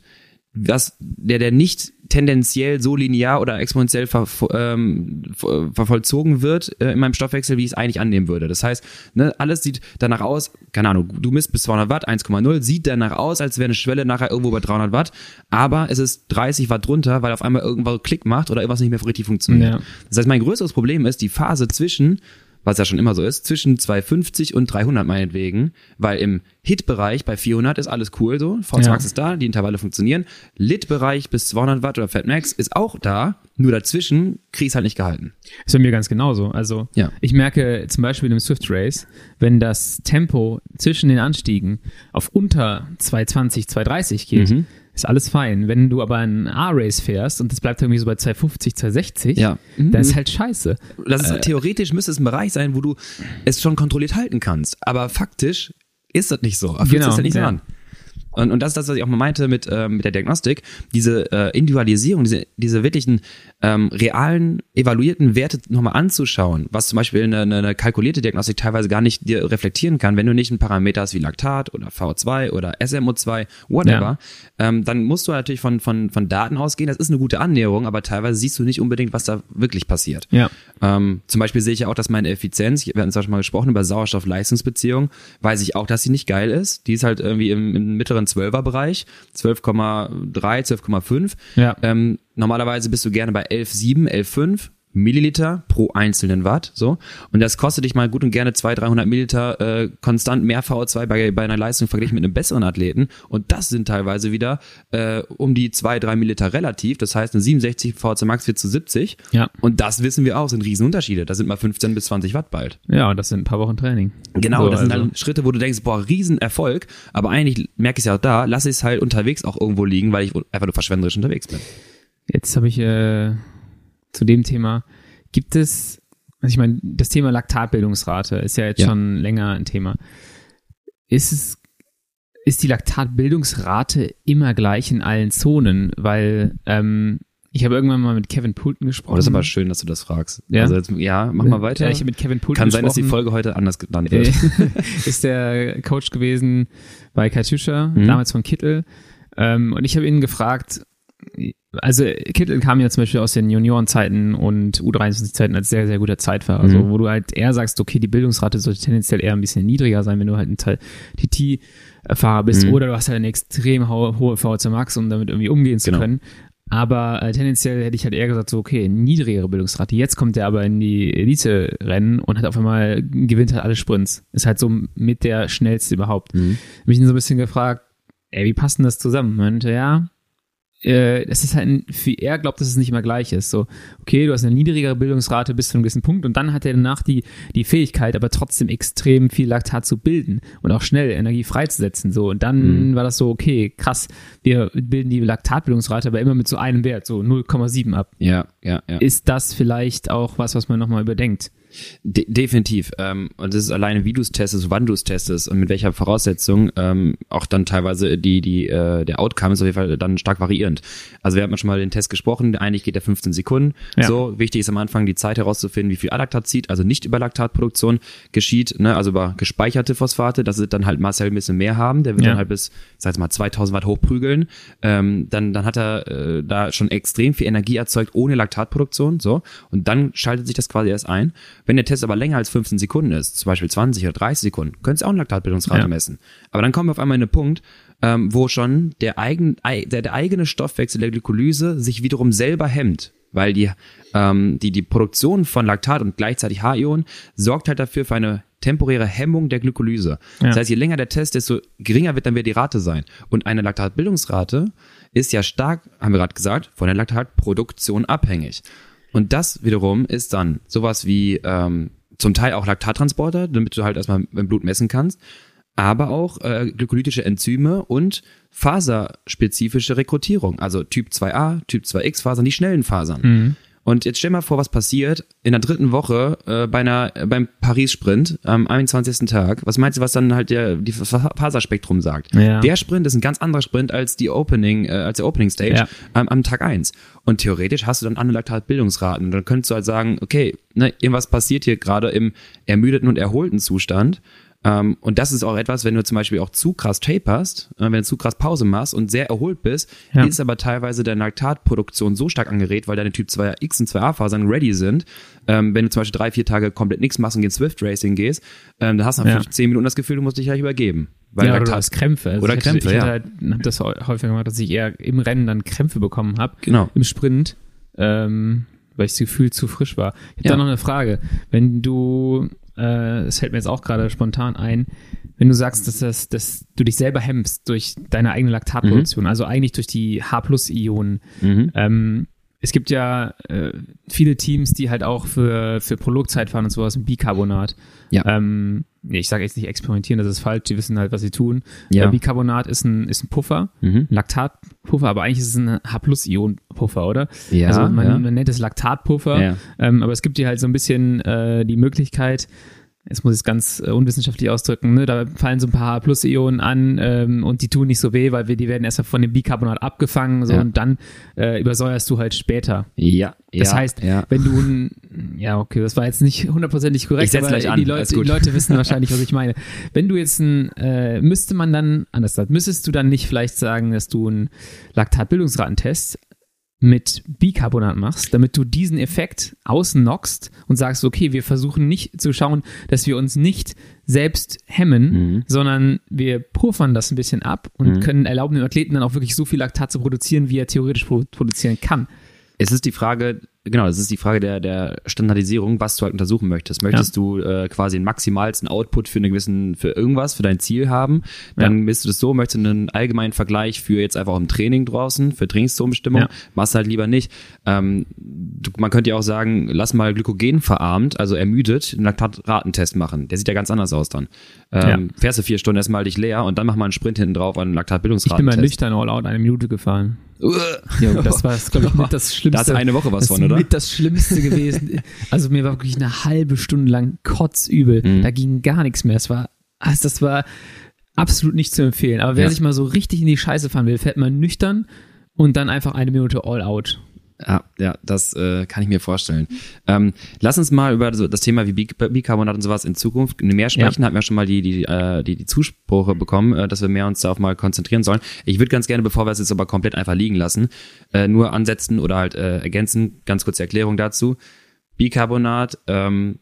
was der, der nicht tendenziell so linear oder exponentiell ver, ähm, ver, vollzogen wird äh, in meinem Stoffwechsel, wie ich es eigentlich annehmen würde. Das heißt, ne, alles sieht danach aus, keine Ahnung, du misst bis 200 Watt, 1,0, sieht danach aus, als wäre eine Schwelle nachher irgendwo bei 300 Watt, aber es ist 30 Watt drunter, weil auf einmal irgendwas Klick macht oder irgendwas nicht mehr richtig funktioniert. Ja. Das heißt, mein größeres Problem ist die Phase zwischen was ja schon immer so ist, zwischen 250 und 300 meinetwegen, weil im Hit-Bereich bei 400 ist alles cool so, VZ Max ja. ist da, die Intervalle funktionieren. Lit-Bereich bis 200 Watt oder Fat Max ist auch da, nur dazwischen krieg's halt nicht gehalten. Ist bei mir ganz genauso. Also ja. ich merke zum Beispiel im Swift Race, wenn das Tempo zwischen den Anstiegen auf unter 220, 230 geht, mhm ist alles fein. Wenn du aber einen A-Race fährst und das bleibt irgendwie so bei 250, 260, ja. Mhm. dann ist halt scheiße. Das ist, äh, theoretisch müsste es ein Bereich sein, wo du es schon kontrolliert halten kannst. Aber faktisch ist das nicht so. Fühlt genau, das halt nicht ja. so an. Und, und das ist das, was ich auch mal meinte mit, äh, mit der Diagnostik. Diese äh, Individualisierung, diese, diese wirklichen ähm, realen, evaluierten Werte nochmal anzuschauen, was zum Beispiel eine, eine kalkulierte Diagnostik teilweise gar nicht dir reflektieren kann, wenn du nicht einen Parameter hast wie Laktat oder V2 oder SMO2, whatever, ja. ähm, dann musst du natürlich von, von, von Daten ausgehen. Das ist eine gute Annäherung, aber teilweise siehst du nicht unbedingt, was da wirklich passiert. Ja. Ähm, zum Beispiel sehe ich ja auch, dass meine Effizienz, wir hatten auch schon mal gesprochen über Sauerstoff-Leistungsbeziehung, weiß ich auch, dass sie nicht geil ist. Die ist halt irgendwie im, im mittleren 12er-Bereich, 12,3, 12,5. Ja. Ähm, normalerweise bist du gerne bei 11,7, 11,5. Milliliter pro einzelnen Watt, so. Und das kostet dich mal gut und gerne 200, 300 Milliliter äh, konstant mehr VO2 bei, bei einer Leistung verglichen mit einem besseren Athleten. Und das sind teilweise wieder äh, um die 2, 3 Milliliter relativ. Das heißt, eine 67 VO2 Max wird zu 70. Ja. Und das wissen wir auch, sind Riesenunterschiede. Das sind mal 15 bis 20 Watt bald. Ja, das sind ein paar Wochen Training. Genau, so, das sind also. dann Schritte, wo du denkst, boah, Riesenerfolg. Aber eigentlich merke ich es ja auch da, lasse ich es halt unterwegs auch irgendwo liegen, weil ich einfach nur verschwenderisch unterwegs bin. Jetzt habe ich äh, zu dem Thema. Gibt es, also ich meine, das Thema Laktatbildungsrate ist ja jetzt ja. schon länger ein Thema. Ist es, ist die Laktatbildungsrate immer gleich in allen Zonen? Weil ähm, ich habe irgendwann mal mit Kevin Poulton gesprochen. Oh, das ist aber schön, dass du das fragst. Ja, also jetzt, ja mach mal weiter. Ja, ich habe mit Kevin Poulton Kann sein, dass die Folge heute anders genannt wird. ist der Coach gewesen bei Katusha, mhm. damals von Kittel. Ähm, und ich habe ihn gefragt, also Kittel kam ja zum Beispiel aus den Juniorenzeiten und U23-Zeiten als sehr, sehr guter Zeitfahrer. Also, mhm. wo du halt eher sagst, okay, die Bildungsrate sollte tendenziell eher ein bisschen niedriger sein, wenn du halt ein Teil TT-Fahrer bist, mhm. oder du hast halt eine extrem hohe, VHC Max, um damit irgendwie umgehen zu genau. können. Aber äh, tendenziell hätte ich halt eher gesagt, so, okay, niedrigere Bildungsrate. Jetzt kommt er aber in die Elite-Rennen und hat auf einmal, gewinnt halt alle Sprints. Ist halt so mit der schnellste überhaupt. Mhm. Hab ich ihn so ein bisschen gefragt, ey, wie passt denn das zusammen? Meinte, ja, äh, es ist halt, für er glaubt, dass es nicht immer gleich ist. So, okay, du hast eine niedrigere Bildungsrate bis zu einem gewissen Punkt und dann hat er danach die, die Fähigkeit, aber trotzdem extrem viel Laktat zu bilden und auch schnell Energie freizusetzen. So, und dann mhm. war das so, okay, krass, wir bilden die Laktatbildungsrate aber immer mit so einem Wert, so 0,7 ab. Ja, ja, ja. Ist das vielleicht auch was, was man nochmal überdenkt? De definitiv. Ähm, und das ist alleine, wie du es testest, wann du es testest und mit welcher Voraussetzung ähm, auch dann teilweise die, die, äh, der Outcome ist auf jeden Fall dann stark variierend. Also wir hatten schon mal den Test gesprochen, eigentlich geht der 15 Sekunden. Ja. So, wichtig ist am Anfang die Zeit herauszufinden, wie viel Adaktat zieht, also nicht über Laktatproduktion geschieht, ne, also über gespeicherte Phosphate, das wird dann halt Marcel ein bisschen mehr haben, der wird ja. dann halt bis, ich sag jetzt mal, 2000 Watt hochprügeln. Ähm, dann, dann hat er äh, da schon extrem viel Energie erzeugt ohne Laktatproduktion, so. Und dann schaltet sich das quasi erst ein. Wenn der Test aber länger als 15 Sekunden ist, zum Beispiel 20 oder 30 Sekunden, könntest du auch eine Laktatbildungsrate ja. messen. Aber dann kommen wir auf einmal in einen Punkt, ähm, wo schon der, eigen, der, der eigene Stoffwechsel der Glykolyse sich wiederum selber hemmt, weil die, ähm, die, die Produktion von Laktat und gleichzeitig H-Ionen sorgt halt dafür für eine temporäre Hemmung der Glykolyse. Ja. Das heißt, je länger der Test, desto geringer wird dann wieder die Rate sein. Und eine Laktatbildungsrate ist ja stark, haben wir gerade gesagt, von der Laktatproduktion abhängig. Und das wiederum ist dann sowas wie ähm, zum Teil auch Laktattransporter, damit du halt erstmal im Blut messen kannst, aber auch äh, glykolytische Enzyme und faserspezifische Rekrutierung, also Typ 2a, Typ 2x Fasern, die schnellen Fasern. Mhm. Und jetzt stell mal vor, was passiert in der dritten Woche äh, bei einer, äh, beim Paris-Sprint am 21. Tag. Was meinst du, was dann halt der die Faserspektrum sagt? Ja. Der Sprint ist ein ganz anderer Sprint als die Opening, äh, als der Opening Stage ja. ähm, am Tag eins. Und theoretisch hast du dann andere Bildungsraten. Und dann könntest du halt sagen, okay, ne, irgendwas passiert hier gerade im ermüdeten und erholten Zustand. Ähm, und das ist auch etwas, wenn du zum Beispiel auch zu krass taperst, äh, wenn du zu krass Pause machst und sehr erholt bist, Ja. ist aber teilweise deine Laktatproduktion so stark angeregt, weil deine Typ 2X und 2A-Fasern ready sind. Ähm, wenn du zum Beispiel drei, vier Tage komplett nichts machst und gehst Swift Racing gehst, ähm, dann hast du nach Ja. zehn Minuten das Gefühl, du musst dich gleich übergeben. Weil ja, oder Laktat, hast Krämpfe. Also Oder ich Krämpfe, ich ja. hatte halt, hab das häu- häufiger gemacht, dass ich eher im Rennen dann Krämpfe bekommen habe. Genau. Im Sprint, ähm, weil ich das Gefühl zu frisch war. Ich habe Ja. da noch eine Frage. Wenn du, es fällt mir jetzt auch gerade spontan ein, wenn du sagst, dass, das, dass du dich selber hemmst durch deine eigene Laktatproduktion, also eigentlich durch die H-Plus-Ionen, Mhm. ähm, es gibt ja äh, viele Teams, die halt auch für, für Prologzeit fahren und sowas mit Bicarbonat. Ja. Ähm, nee, ich sage jetzt nicht experimentieren, das ist falsch, die wissen halt, was sie tun. Ja. Äh, Bicarbonat ist ein, ist ein Puffer, Mhm. ein Laktatpuffer, aber eigentlich ist es ein H-Plus-Ion-Puffer, oder? Ja, also man, ja. man nennt es Laktatpuffer, Ja. ähm, aber es gibt dir halt so ein bisschen äh, die Möglichkeit, jetzt muss ich es ganz äh, unwissenschaftlich ausdrücken, ne? da fallen so ein paar H-Plus-Ionen an ähm, und die tun nicht so weh, weil wir, die werden erst von dem Bicarbonat abgefangen so, Ja. und dann äh, übersäuerst du halt später. Ja, Das ja, heißt, ja. wenn du ein, ja, okay, das war jetzt nicht hundertprozentig korrekt, aber an, die, alles Leute, die. Leute wissen wahrscheinlich, was ich meine. Wenn du jetzt ein, äh, müsste man dann, anders gesagt, müsstest du dann nicht vielleicht sagen, dass du einen Laktatbildungsratentest mit Bicarbonat machst, damit du diesen Effekt ausnockst und sagst, okay, wir versuchen nicht zu schauen, dass wir uns nicht selbst hemmen, Mhm. sondern wir puffern das ein bisschen ab und Mhm. können erlauben dem Athleten dann auch wirklich so viel Laktat zu produzieren, wie er theoretisch pro produzieren kann. Es ist die Frage, genau, es ist die Frage der, der Standardisierung, was du halt untersuchen möchtest. Möchtest du äh, quasi den maximalsten Output für einen gewissen, für irgendwas, für dein Ziel haben, dann Ja. misst du das so, möchtest du einen allgemeinen Vergleich für jetzt einfach im Training draußen, für Trainingszonenbestimmung, Ja. machst halt lieber nicht. Ähm, du, man könnte ja auch sagen, lass mal Glykogen verarmt, also ermüdet, einen Laktatratentest machen. Der sieht ja ganz anders aus dann. Ähm, Fährst du vier Stunden erstmal dich leer und dann mach mal einen Sprint hinten drauf an einen Ich bin Laktatbildungsratentest. mal nüchtern all out eine Minute gefahren. Ja, das war, glaube ich, mit das Schlimmste. Da du eine Woche was von, ist oder? mit das Schlimmste gewesen. Also mir war wirklich eine halbe Stunde lang kotzübel. Mhm. Da ging gar nichts mehr. Es war, also das war absolut nicht zu empfehlen. Aber wer Ja. sich mal so richtig in die Scheiße fahren will, fährt mal nüchtern und dann einfach eine Minute all out. Ja, ja, das äh, kann ich mir vorstellen. Ähm, lass uns mal über so das Thema wie Bic- Bicarbonat und sowas in Zukunft mehr sprechen. Hatten wir schon mal die, die, äh, die, die Zuspruche bekommen, äh, dass wir mehr uns darauf mal konzentrieren sollen. Ich würde ganz gerne, bevor wir es jetzt aber komplett einfach liegen lassen, äh, nur ansetzen oder halt äh, ergänzen, ganz kurze Erklärung dazu. Bicarbonat, ähm,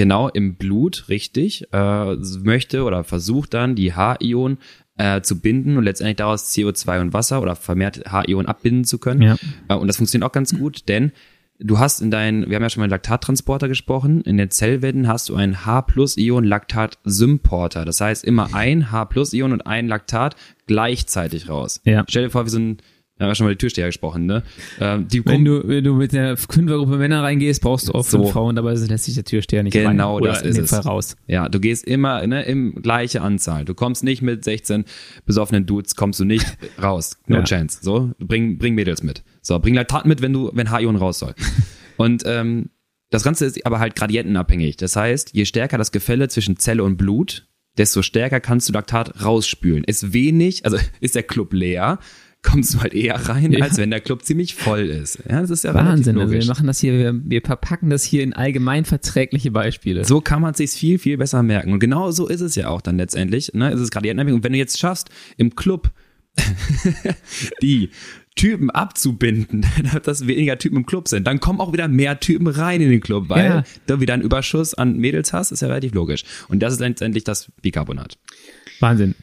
genau im Blut, richtig, äh, möchte oder versucht dann die H-Ionen äh, zu binden und letztendlich daraus CO2 und Wasser oder vermehrt H-Ionen abbinden zu können. Ja. Äh, Und das funktioniert auch ganz gut, denn du hast in deinen, wir haben ja schon mal einen Laktattransporter gesprochen, in den Zellwänden hast du einen H-Plus-Ion-Laktat-Symporter. Das heißt immer ein H-Plus-Ion und ein Laktat gleichzeitig raus. Ja. Stell dir vor, wie so ein, wir haben ja schon mal die Türsteher gesprochen, ne? Ähm, die Wenn du, wenn du mit der Fünfergruppe Männer reingehst, brauchst du auch So. Frauen, dabei lässt sich der Türsteher nicht rein. Genau, das in ist dem es. Fall raus. Ja, du gehst immer ne, im gleiche Anzahl. Du kommst nicht mit 16 besoffenen Dudes, kommst du nicht raus. No Ja. chance. So, bring, bring Mädels mit. So, bring Laktat mit, wenn du, wenn H-Ion raus soll. Und ähm, das Ganze ist aber halt gradientenabhängig. Das heißt, je stärker das Gefälle zwischen Zelle und Blut, desto stärker kannst du Laktat rausspülen. Ist wenig, also ist der Club leer, kommst du halt eher rein, Ja. als wenn der Club ziemlich voll ist. Ja, das ist ja Wahnsinn. Also wir machen das hier, wir, wir verpacken das hier in allgemein verträgliche Beispiele. So kann man sich's viel, viel besser merken. Und genau so ist es ja auch dann letztendlich. Ne? Es ist gradientenabhängig. Und wenn du jetzt schaffst, im Club die Typen abzubinden, dass weniger Typen im Club sind, dann kommen auch wieder mehr Typen rein in den Club, weil Ja. du wieder einen Überschuss an Mädels hast, ist ja relativ logisch. Und das ist letztendlich das Bicarbonat. Wahnsinn.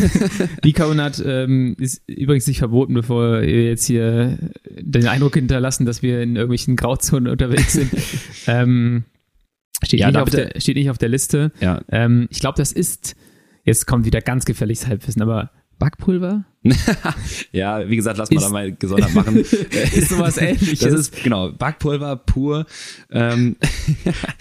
Bicarbonat ähm, ist übrigens nicht verboten, bevor wir jetzt hier den Eindruck hinterlassen, dass wir in irgendwelchen Grauzonen unterwegs sind. ähm, steht, Ja, nicht auf der, steht nicht auf der Liste. Ja. Ähm, ich glaube, das ist, jetzt kommt wieder ganz gefährliches Halbwissen, aber Backpulver? Ja, wie gesagt, lass mal da mal gesondert machen. Ist sowas ähnliches. Das ist, genau, Backpulver pur. Ähm,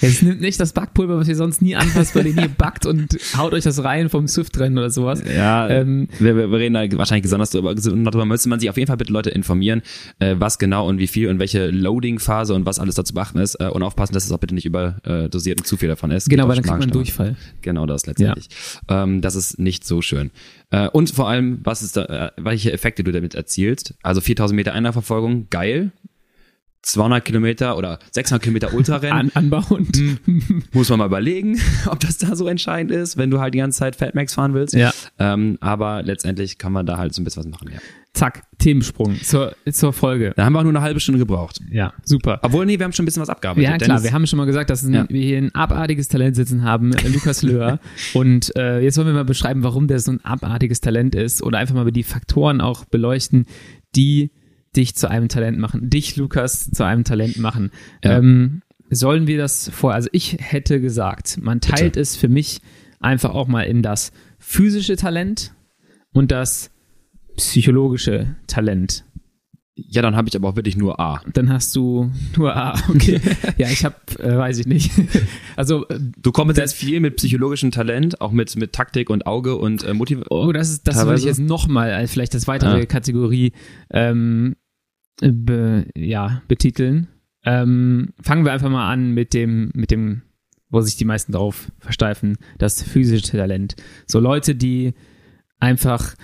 Es nimmt nicht das Backpulver, was ihr sonst nie anfasst, weil ihr nie backt und haut euch das rein vom Swift-Rennen oder sowas. Ja, Ähm, wir, wir reden da wahrscheinlich besonders darüber, darüber müsste man sich auf jeden Fall bitte Leute informieren, äh, was genau und wie viel und welche Loading-Phase und was alles dazu beachten ist äh, und aufpassen, dass es auch bitte nicht überdosiert und zu viel davon ist. Genau, weil dann kriegt man Magenstörungen. Durchfall. Genau das letztendlich. Ähm, das ist nicht so schön. Äh, und vor allem, was ist da, welche Effekte du damit erzielst. Also 4000 Meter Einladverfolgung, geil. 200 Kilometer oder 600 Kilometer Ultrarennen. An, anbauend. Muss man mal überlegen, ob das da so entscheidend ist, wenn du halt die ganze Zeit Fatmax fahren willst. Ja. Ähm, aber letztendlich kann man da halt so ein bisschen was machen, ja. Zack, Themensprung zur, zur Folge. Da haben wir auch nur eine halbe Stunde gebraucht. Ja, super. Obwohl, nee, wir haben schon ein bisschen was abgearbeitet. Ja, klar, Dennis- wir haben schon mal gesagt, dass Ja. wir hier ein abartiges Talent sitzen haben, äh, Lukas Löhr. Und äh, jetzt wollen wir mal beschreiben, warum der so ein abartiges Talent ist oder einfach mal die Faktoren auch beleuchten, die dich zu einem Talent machen, dich, Lukas, zu einem Talent machen. Ja. Ähm, sollen wir das vor, also ich hätte gesagt, man teilt es für mich einfach auch mal in das physische Talent und das psychologische Talent. Ja, dann habe ich aber auch wirklich nur A. Dann hast du nur A, okay. ja, ich habe, äh, weiß ich nicht. Also, Du kommst jetzt viel mit psychologischem Talent, auch mit, mit Taktik und Auge und äh, Motivation. oh, das ist, das würde ich jetzt nochmal als vielleicht das weitere Ah. Kategorie ähm, be, ja, betiteln. Ähm, fangen wir einfach mal an mit dem, mit dem, wo sich die meisten drauf versteifen, das physische Talent. So Leute, die einfach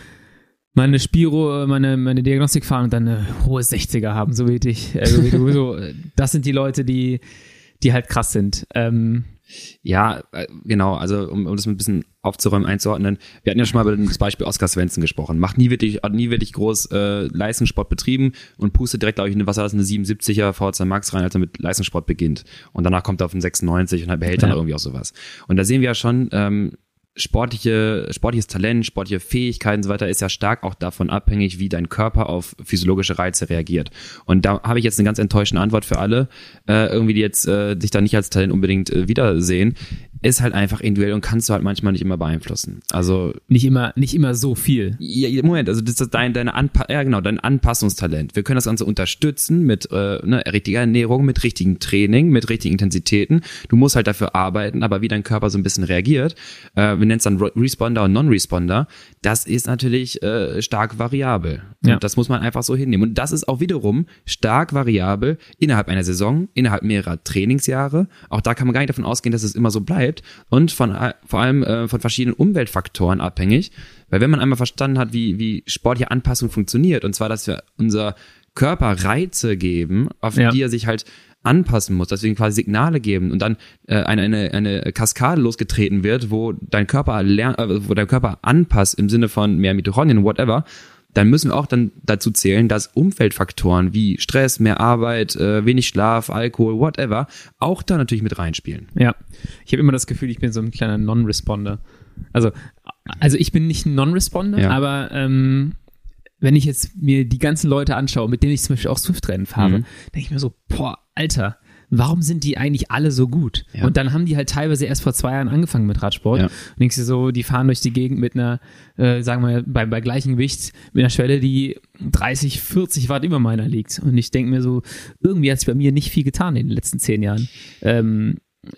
meine Spiro, meine, meine Diagnostik fahren und dann eine hohe 60er haben, so wie ich, äh, so wie du. So, das sind die Leute, die, die halt krass sind. Ähm, Ja, äh, genau, also um, um das ein bisschen aufzuräumen, einzuordnen. Wir hatten ja schon mal über das Beispiel Oskar Svensson gesprochen. Macht nie wirklich, hat nie wirklich groß äh, Leistungssport betrieben und pustet direkt, glaube ich, eine, was war das, eine 77er VZ Max rein, als er mit Leistungssport beginnt. Und danach kommt er auf einen 96 und behält dann Ja. irgendwie auch sowas. Und da sehen wir ja schon, ähm, sportliche, sportliches Talent, sportliche Fähigkeiten und so weiter ist ja stark auch davon abhängig, wie dein Körper auf physiologische Reize reagiert. Und da habe ich jetzt eine ganz enttäuschende Antwort für alle, äh, irgendwie die jetzt äh, sich da nicht als Talent unbedingt äh, wiedersehen. Ist halt einfach individuell und kannst du halt manchmal nicht immer beeinflussen. Also nicht immer, nicht immer so viel. ja, Moment, also das ist dein, deine Anpa ja, genau, dein Anpassungstalent. Wir können das Ganze unterstützen mit äh, ne, richtiger Ernährung, mit richtigem Training, mit richtigen Intensitäten. Du musst halt dafür arbeiten, aber wie dein Körper so ein bisschen reagiert, äh, wir nennen es dann Re- Responder und Non-Responder, das ist natürlich äh, stark variabel. Ja. Und das muss man einfach so hinnehmen. Und das ist auch wiederum stark variabel innerhalb einer Saison, innerhalb mehrerer Trainingsjahre. Auch da kann man gar nicht davon ausgehen, dass es immer so bleibt. Und von äh, vor allem äh, von verschiedenen Umweltfaktoren abhängig. Weil wenn man einmal verstanden hat, wie, wie sportliche Anpassung funktioniert, und zwar, dass wir unser Körper Reize geben, auf Ja. die er sich halt anpassen muss, deswegen quasi Signale geben und dann äh, eine, eine, eine Kaskade losgetreten wird, wo dein Körper lernt, äh, wo dein Körper anpasst im Sinne von mehr Mitochondrien, whatever, dann müssen wir auch dann dazu zählen, dass Umfeldfaktoren wie Stress, mehr Arbeit, äh, wenig Schlaf, Alkohol, whatever, auch da natürlich mit reinspielen. Ja. Ich habe immer das Gefühl, ich bin so ein kleiner Non-Responder. Also, also ich bin nicht ein Non-Responder, Ja. aber ähm, wenn ich jetzt mir die ganzen Leute anschaue, mit denen ich zum Beispiel auch Swift-Rennen fahre, Mhm. denke ich mir so, boah, Alter, warum sind die eigentlich alle so gut? Ja. Und dann haben die halt teilweise erst vor zwei Jahren angefangen mit Radsport. Ja. Und denkst dir so, die fahren durch die Gegend mit einer, äh, sagen wir, bei, bei gleichem Gewicht, mit einer Schwelle, die 30, 40 Watt über meiner liegt. Und ich denke mir so, irgendwie hat sich bei mir nicht viel getan in den letzten zehn Jahren. Ähm,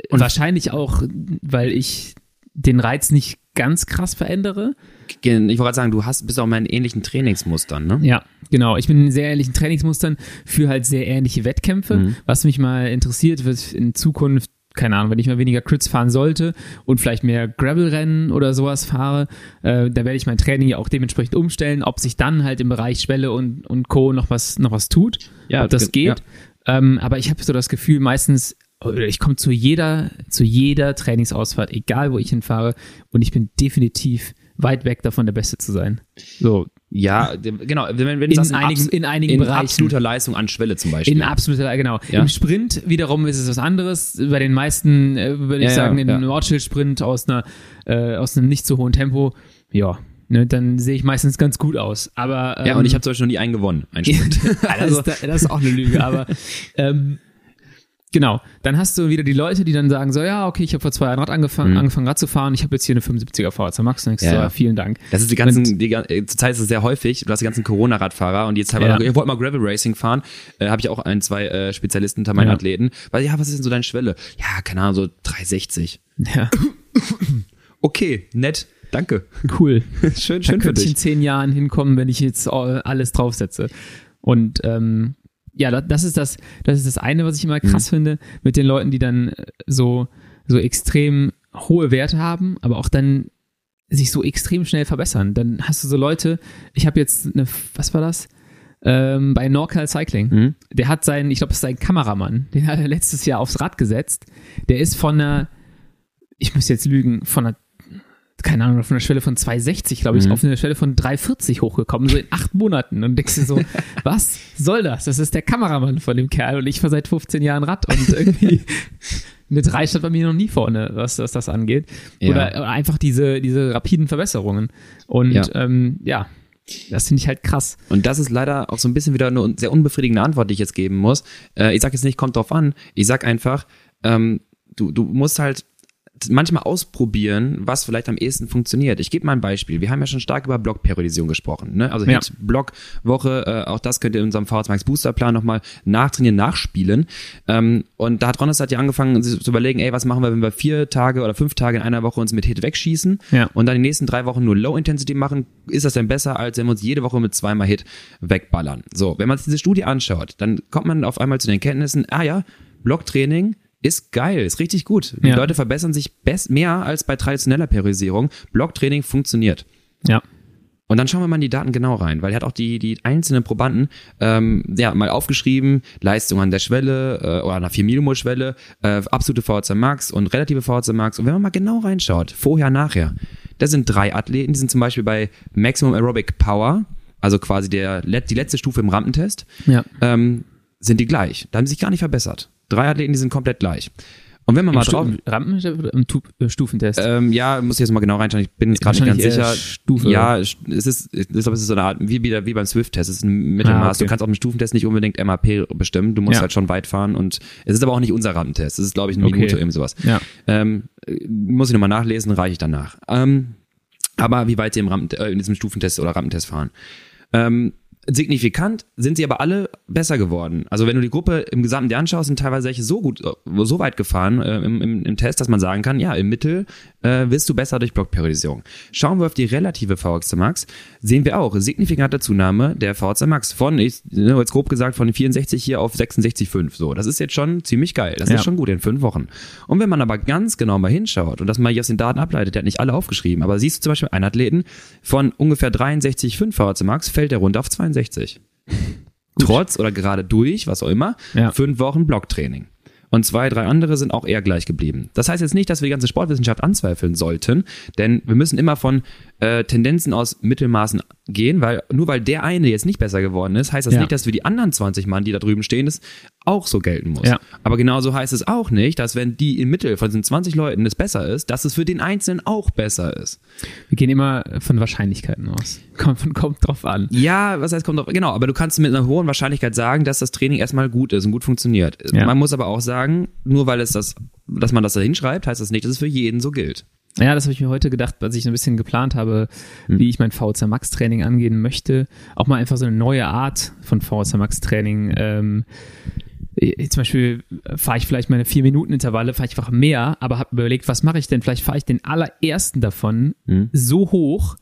und wahrscheinlich auch, weil ich den Reiz nicht ganz krass verändere. Ich wollte gerade sagen, du hast bist auch mal in ähnlichen Trainingsmustern, ne? Ja, genau. Ich bin in sehr ähnlichen Trainingsmustern für halt sehr ähnliche Wettkämpfe. Mhm. Was mich mal interessiert, wird in Zukunft, keine Ahnung, wenn ich mal weniger Crits fahren sollte und vielleicht mehr Gravel-Rennen oder sowas fahre, äh, da werde ich mein Training ja auch dementsprechend umstellen, ob sich dann halt im Bereich Schwelle und, und Co. noch was, noch was tut, Ja, ob das ge- geht. Ähm, aber ich habe so das Gefühl, meistens, ich komme zu jeder, zu jeder Trainingsausfahrt, egal wo ich hinfahre, und ich bin definitiv weit weg davon, der Beste zu sein. So, Ja, genau. Wenn, wenn In sagst, einigen- in einigen in Bereichen. absoluter Leistung an Schwelle zum Beispiel. In absoluter, genau. Ja. Im Sprint wiederum ist es was anderes. Bei den meisten, äh, würde ich Ja, sagen, ja, in einem ja. Ortsschild-Sprint aus einer, äh, aus einem nicht so hohen Tempo, ja, ne, dann sehe ich meistens ganz gut aus. Aber ähm, ja, und ich habe zum Beispiel noch nie einen gewonnen. Einen Sprint. das, ist, das ist auch eine Lüge, aber ähm, genau. Dann hast du wieder die Leute, die dann sagen so, ja, okay, ich habe vor zwei Jahren Rad angefangen, Mhm. angefangen Rad zu fahren, ich habe jetzt hier eine 75er VHC Max, so, Ja, ja. vielen Dank. Das ist die ganzen, die, äh, zurzeit ist es sehr häufig, du hast die ganzen Corona-Radfahrer und jetzt haben Ja. wir, ich wollte mal Gravel Racing fahren, äh, habe ich auch ein, zwei äh, Spezialisten unter meinen Ja. Athleten. Weil, ja, was ist denn so deine Schwelle? Ja, keine Ahnung, so 360. Ja, Okay, nett, danke. cool. schön, da schön für könnte ich in dich. zehn Jahren hinkommen, wenn ich jetzt all- alles draufsetze. Und ähm, ja, da- das ist das, das ist das eine, was ich immer krass Mhm. finde, mit den Leuten, die dann äh, so, so extrem hohe Werte haben, aber auch dann sich so extrem schnell verbessern. Dann hast du so Leute, ich habe jetzt eine, was war das? ähm, bei Norcal Cycling. Mhm. Der hat seinen, ich glaube, es ist sein Kameramann, den hat er letztes Jahr aufs Rad gesetzt. Der ist von einer, ich muss jetzt lügen, von einer, keine Ahnung, von einer Schwelle von 260, glaube ich, Mhm. auf eine Schwelle von 340 hochgekommen, so in acht Monaten. Und denkst du so, was soll das? Das ist der Kameramann von dem Kerl und ich fahre seit 15 Jahren Rad und irgendwie eine 3 stand bei mir noch nie vorne, was, was das angeht. Ja. Oder, oder einfach diese, diese rapiden Verbesserungen. Und Ja. ähm, ja, das finde ich halt krass. Und das ist leider auch so ein bisschen wieder eine sehr unbefriedigende Antwort, die ich jetzt geben muss. Äh, ich sage jetzt nicht, kommt drauf an. Ich sag einfach, ähm, du, du musst halt manchmal ausprobieren, was vielleicht am ehesten funktioniert. Ich gebe mal ein Beispiel. Wir haben ja schon stark über Blockperiodisierung gesprochen. Ne? Also Ja. Hit, Block, Woche, äh, auch das könnt ihr in unserem VHS Max Boosterplan nochmal nachtrainieren, nachspielen. Ähm, und da hat Ronnes hat ja angefangen sich zu überlegen, ey, was machen wir, wenn wir vier Tage oder fünf Tage in einer Woche uns mit Hit wegschießen Ja. und dann die nächsten drei Wochen nur Low Intensity machen? Ist das denn besser, als wenn wir uns jede Woche mit zweimal Hit wegballern? So, wenn man sich diese Studie anschaut, dann kommt man auf einmal zu den Kenntnissen, ah ja, Blocktraining ist geil, ist richtig gut. Die Ja. Leute verbessern sich best, mehr als bei traditioneller Periodisierung. Blocktraining funktioniert. Ja. Und dann schauen wir mal in die Daten genau rein, weil er hat auch die, die einzelnen Probanden ähm, ja, mal aufgeschrieben, Leistung an der Schwelle äh, oder an der 4 Millimol Schwelle, äh, absolute VHC Max und relative VHC Max. Und wenn man mal genau reinschaut, vorher, nachher, da sind drei Athleten, die sind zum Beispiel bei Maximum Aerobic Power, also quasi der, die letzte Stufe im Rampentest, Ja. ähm, sind die gleich. Da haben sie sich gar nicht verbessert. Drei Athleten, die sind komplett gleich. Und wenn man mal drauf... Im Rampen oder im Tu- äh, Stufentest? Ähm, ja, muss ich jetzt mal genau reinschauen. Ich bin jetzt gerade nicht ganz sicher. Stufe. Ja, es ist, ich glaube, es ist so eine Art, wie, wie, beim Swift-Test. Es ist ein Mittelmaß. Ah, okay. Du kannst auch im Stufentest nicht unbedingt MAP bestimmen. Du musst Ja. halt schon weit fahren. Und es ist aber auch nicht unser Rampentest. Es ist, glaube ich, ein Okay. Minute, irgendwie sowas. Ja. Ähm, äh, muss ich nochmal nachlesen, reiche ich danach. Ähm, aber wie weit sie im Rampen, äh, in diesem Stufentest oder Rampentest fahren. Ähm, signifikant sind sie aber alle besser geworden. Also wenn du die Gruppe im Gesamten dir anschaust, sind teilweise welche so gut, äh, so weit gefahren äh, im, im, im Test, dass man sagen kann, ja, im Mittel äh, wirst du besser durch Blockperiodisierung. Schauen wir auf die relative VXC Max, sehen wir auch signifikante Zunahme der VXC Max von, ich, ne, jetzt grob gesagt, von 64 hier auf 66,5. So, das ist jetzt schon ziemlich geil. Das Ja. ist schon gut in fünf Wochen. Und wenn man aber ganz genau mal hinschaut und das mal hier aus den Daten ableitet, der hat nicht alle aufgeschrieben, aber siehst du zum Beispiel einen Athleten von ungefähr 63,5 VHC Max, fällt der runter auf 62. Trotz oder gerade durch, was auch immer, Ja. fünf Wochen Blocktraining. Und zwei, drei andere sind auch eher gleich geblieben. Das heißt jetzt nicht, dass wir die ganze Sportwissenschaft anzweifeln sollten, denn wir müssen immer von äh, Tendenzen aus Mittelmaßen gehen, weil nur weil der eine jetzt nicht besser geworden ist, heißt das Ja. nicht, dass für die anderen 20 Mann, die da drüben stehen, das auch so gelten muss. Ja. Aber genauso heißt es auch nicht, dass wenn die im Mittel von diesen 20 Leuten es besser ist, dass es für den Einzelnen auch besser ist. Wir gehen immer von Wahrscheinlichkeiten aus. Kommt, kommt drauf an. Ja, was heißt kommt drauf? Genau, aber du kannst mit einer hohen Wahrscheinlichkeit sagen, dass das Training erstmal gut ist und gut funktioniert. Ja. Man muss aber auch sagen, nur weil es das, dass man das da hinschreibt, heißt das nicht, dass es für jeden so gilt. Ja, das habe ich mir heute gedacht, als ich ein bisschen geplant habe, Hm. wie ich mein VHC Max Training angehen möchte. Auch mal einfach so eine neue Art von VHC Max Training. Ähm, äh, zum Beispiel fahre ich vielleicht meine vier Minuten Intervalle, fahre ich einfach mehr, aber habe überlegt, was mache ich denn? Vielleicht fahre ich den allerersten davon Hm. so hoch,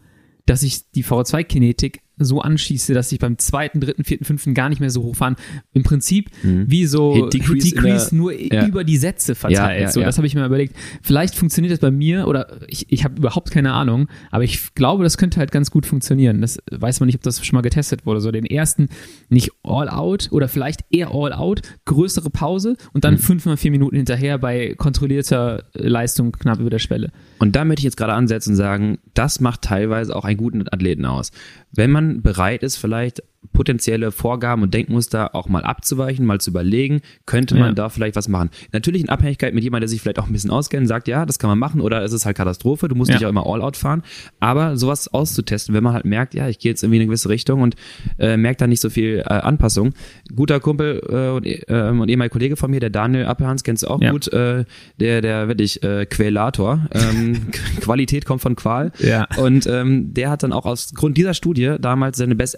dass ich die VO2-Kinetik so anschieße, dass ich beim zweiten, dritten, vierten, fünften gar nicht mehr so hoch fahren. Im Prinzip wie so. Hit Decrease in der- nur ja. über die Sätze verteilt. Ja, ja, so, das habe ich mir überlegt. Vielleicht funktioniert das bei mir oder ich, ich habe überhaupt keine Ahnung, aber ich glaube, das könnte halt ganz gut funktionieren. Das weiß man nicht, ob das schon mal getestet wurde. So den ersten nicht all out oder vielleicht eher all out, größere Pause und dann fünfmal vier Minuten hinterher bei kontrollierter äh, Leistung knapp über der Schwelle. Und da möchte ich jetzt gerade ansetzen und sagen, das macht teilweise auch einen guten Athleten aus. Wenn man bereit ist, vielleicht potenzielle Vorgaben und Denkmuster auch mal abzuweichen, mal zu überlegen, könnte man Ja. da vielleicht was machen. Natürlich in Abhängigkeit mit jemandem, der sich vielleicht auch ein bisschen auskennt, sagt, ja, das kann man machen oder es ist halt Katastrophe, du musst Ja. nicht auch immer All-Out fahren, aber sowas auszutesten, wenn man halt merkt, ja, ich gehe jetzt irgendwie in eine gewisse Richtung und äh, merkt da nicht so viel äh, Anpassung. Guter Kumpel äh, und, äh, und ehemaliger Kollege von mir, der Daniel Appelhans, kennst du auch Ja. gut, äh, der, der wirklich äh, Quälator. Ähm, Qualität kommt von Qual. Ja. Und ähm, der hat dann auch aus Grund dieser Studie damals seine Best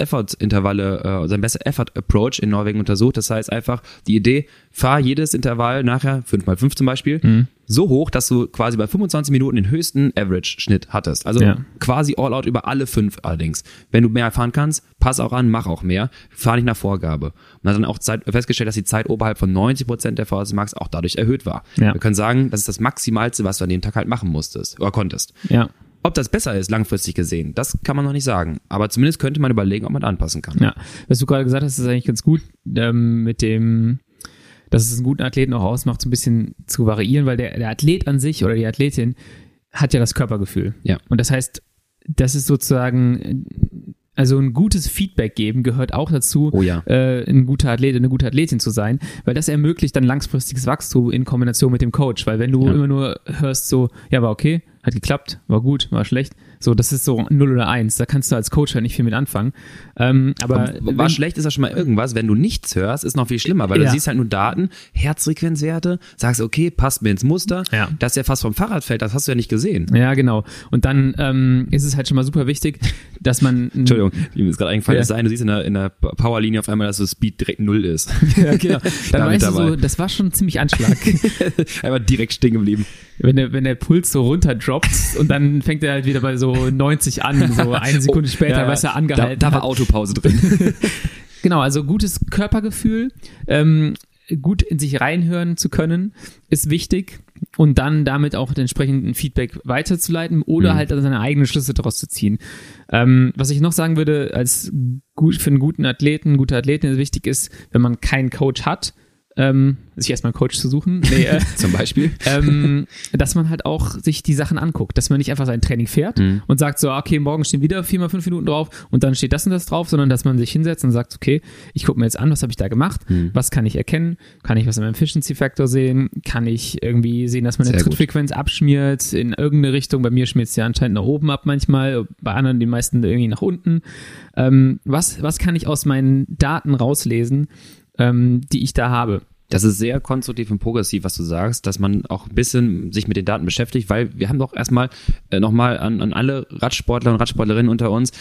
Intervalle, äh, sein Best Effort Approach in Norwegen untersucht. Das heißt einfach die Idee, fahr jedes Intervall nachher, 5 mal 5 zum Beispiel, Mhm. so hoch, dass du quasi bei 25 Minuten den höchsten Average-Schnitt hattest. Also Ja. quasi all out über alle fünf allerdings. Wenn du mehr fahren kannst, pass auch an, mach auch mehr, fahr nicht nach Vorgabe. Und hat dann auch Zeit, festgestellt, dass die Zeit oberhalb von 90 Prozent der VHS Max auch dadurch erhöht war. Ja. Wir können sagen, das ist das Maximalste, was du an dem Tag halt machen musstest oder konntest. Ja. Ob das besser ist, langfristig gesehen, das kann man noch nicht sagen. Aber zumindest könnte man überlegen, ob man anpassen kann. Ja, was du gerade gesagt hast, ist eigentlich ganz gut ähm, mit dem, dass es einen guten Athleten auch ausmacht, so ein bisschen zu variieren, weil der, der Athlet an sich oder die Athletin hat ja das Körpergefühl. Ja. Und das heißt, das ist sozusagen also ein gutes Feedback geben gehört auch dazu, Oh ja. äh, ein guter Athlet, eine gute Athletin zu sein, weil das ermöglicht dann langfristiges Wachstum in Kombination mit dem Coach, weil wenn du Ja. immer nur hörst so, ja, war okay, hat geklappt, war gut, war schlecht, so, das ist so 0 oder 1, da kannst du als Coach halt nicht viel mit anfangen. Ähm, aber war wenn- schlecht ist ja schon mal irgendwas. Wenn du nichts hörst, ist noch viel schlimmer, weil Ja. du siehst halt nur Daten, Herzfrequenzwerte, sagst, okay, passt mir ins Muster. Ja. Dass der fast vom Fahrrad fällt, das hast du ja nicht gesehen. ja, genau. Und dann ähm, ist es halt schon mal super wichtig, dass man Entschuldigung, mir ist gerade eingefallen, Ja. es sei denn, du siehst in der, in der Powerlinie auf einmal, dass so Speed direkt null ist. ja, genau. Dann Damit weißt du so, das war schon ziemlich Anschlag. Einfach direkt stehen geblieben. wenn der, wenn der Puls so runterdroppt und dann fängt er halt wieder bei so 90 an, so eine Sekunde später, Oh, Ja, ja. was er Da, angehalten da war hat. Autopause drin. Genau, also gutes Körpergefühl, ähm, gut in sich reinhören zu können, ist wichtig und dann damit auch entsprechend ein Feedback weiterzuleiten oder Mhm. halt seine eigenen Schlüsse daraus zu ziehen. Ähm, was ich noch sagen würde, als gut für einen guten Athleten, gute Athletin wichtig ist, wenn man keinen Coach hat, ähm, sich erstmal einen Coach zu suchen. Nee, äh, Zum Beispiel. ähm, dass man halt auch sich die Sachen anguckt, dass man nicht einfach sein Training fährt Mhm. und sagt so, okay, morgen stehen wieder vier mal fünf Minuten drauf und dann steht das und das drauf, sondern dass man sich hinsetzt und sagt, okay, ich gucke mir jetzt an, was habe ich da gemacht, Mhm. was kann ich erkennen, kann ich was am Efficiency Factor sehen, kann ich irgendwie sehen, dass meine Sehr gut. Trittfrequenz abschmiert in irgendeine Richtung, bei mir schmiert es ja anscheinend nach oben ab manchmal, bei anderen die meisten irgendwie nach unten. Ähm, was, was kann ich aus meinen Daten rauslesen, ähm, die ich da habe? Das ist sehr konstruktiv und progressiv, was du sagst, dass man auch ein bisschen sich mit den Daten beschäftigt, weil wir haben doch erstmal äh, nochmal an, an alle Radsportler und Radsportlerinnen unter uns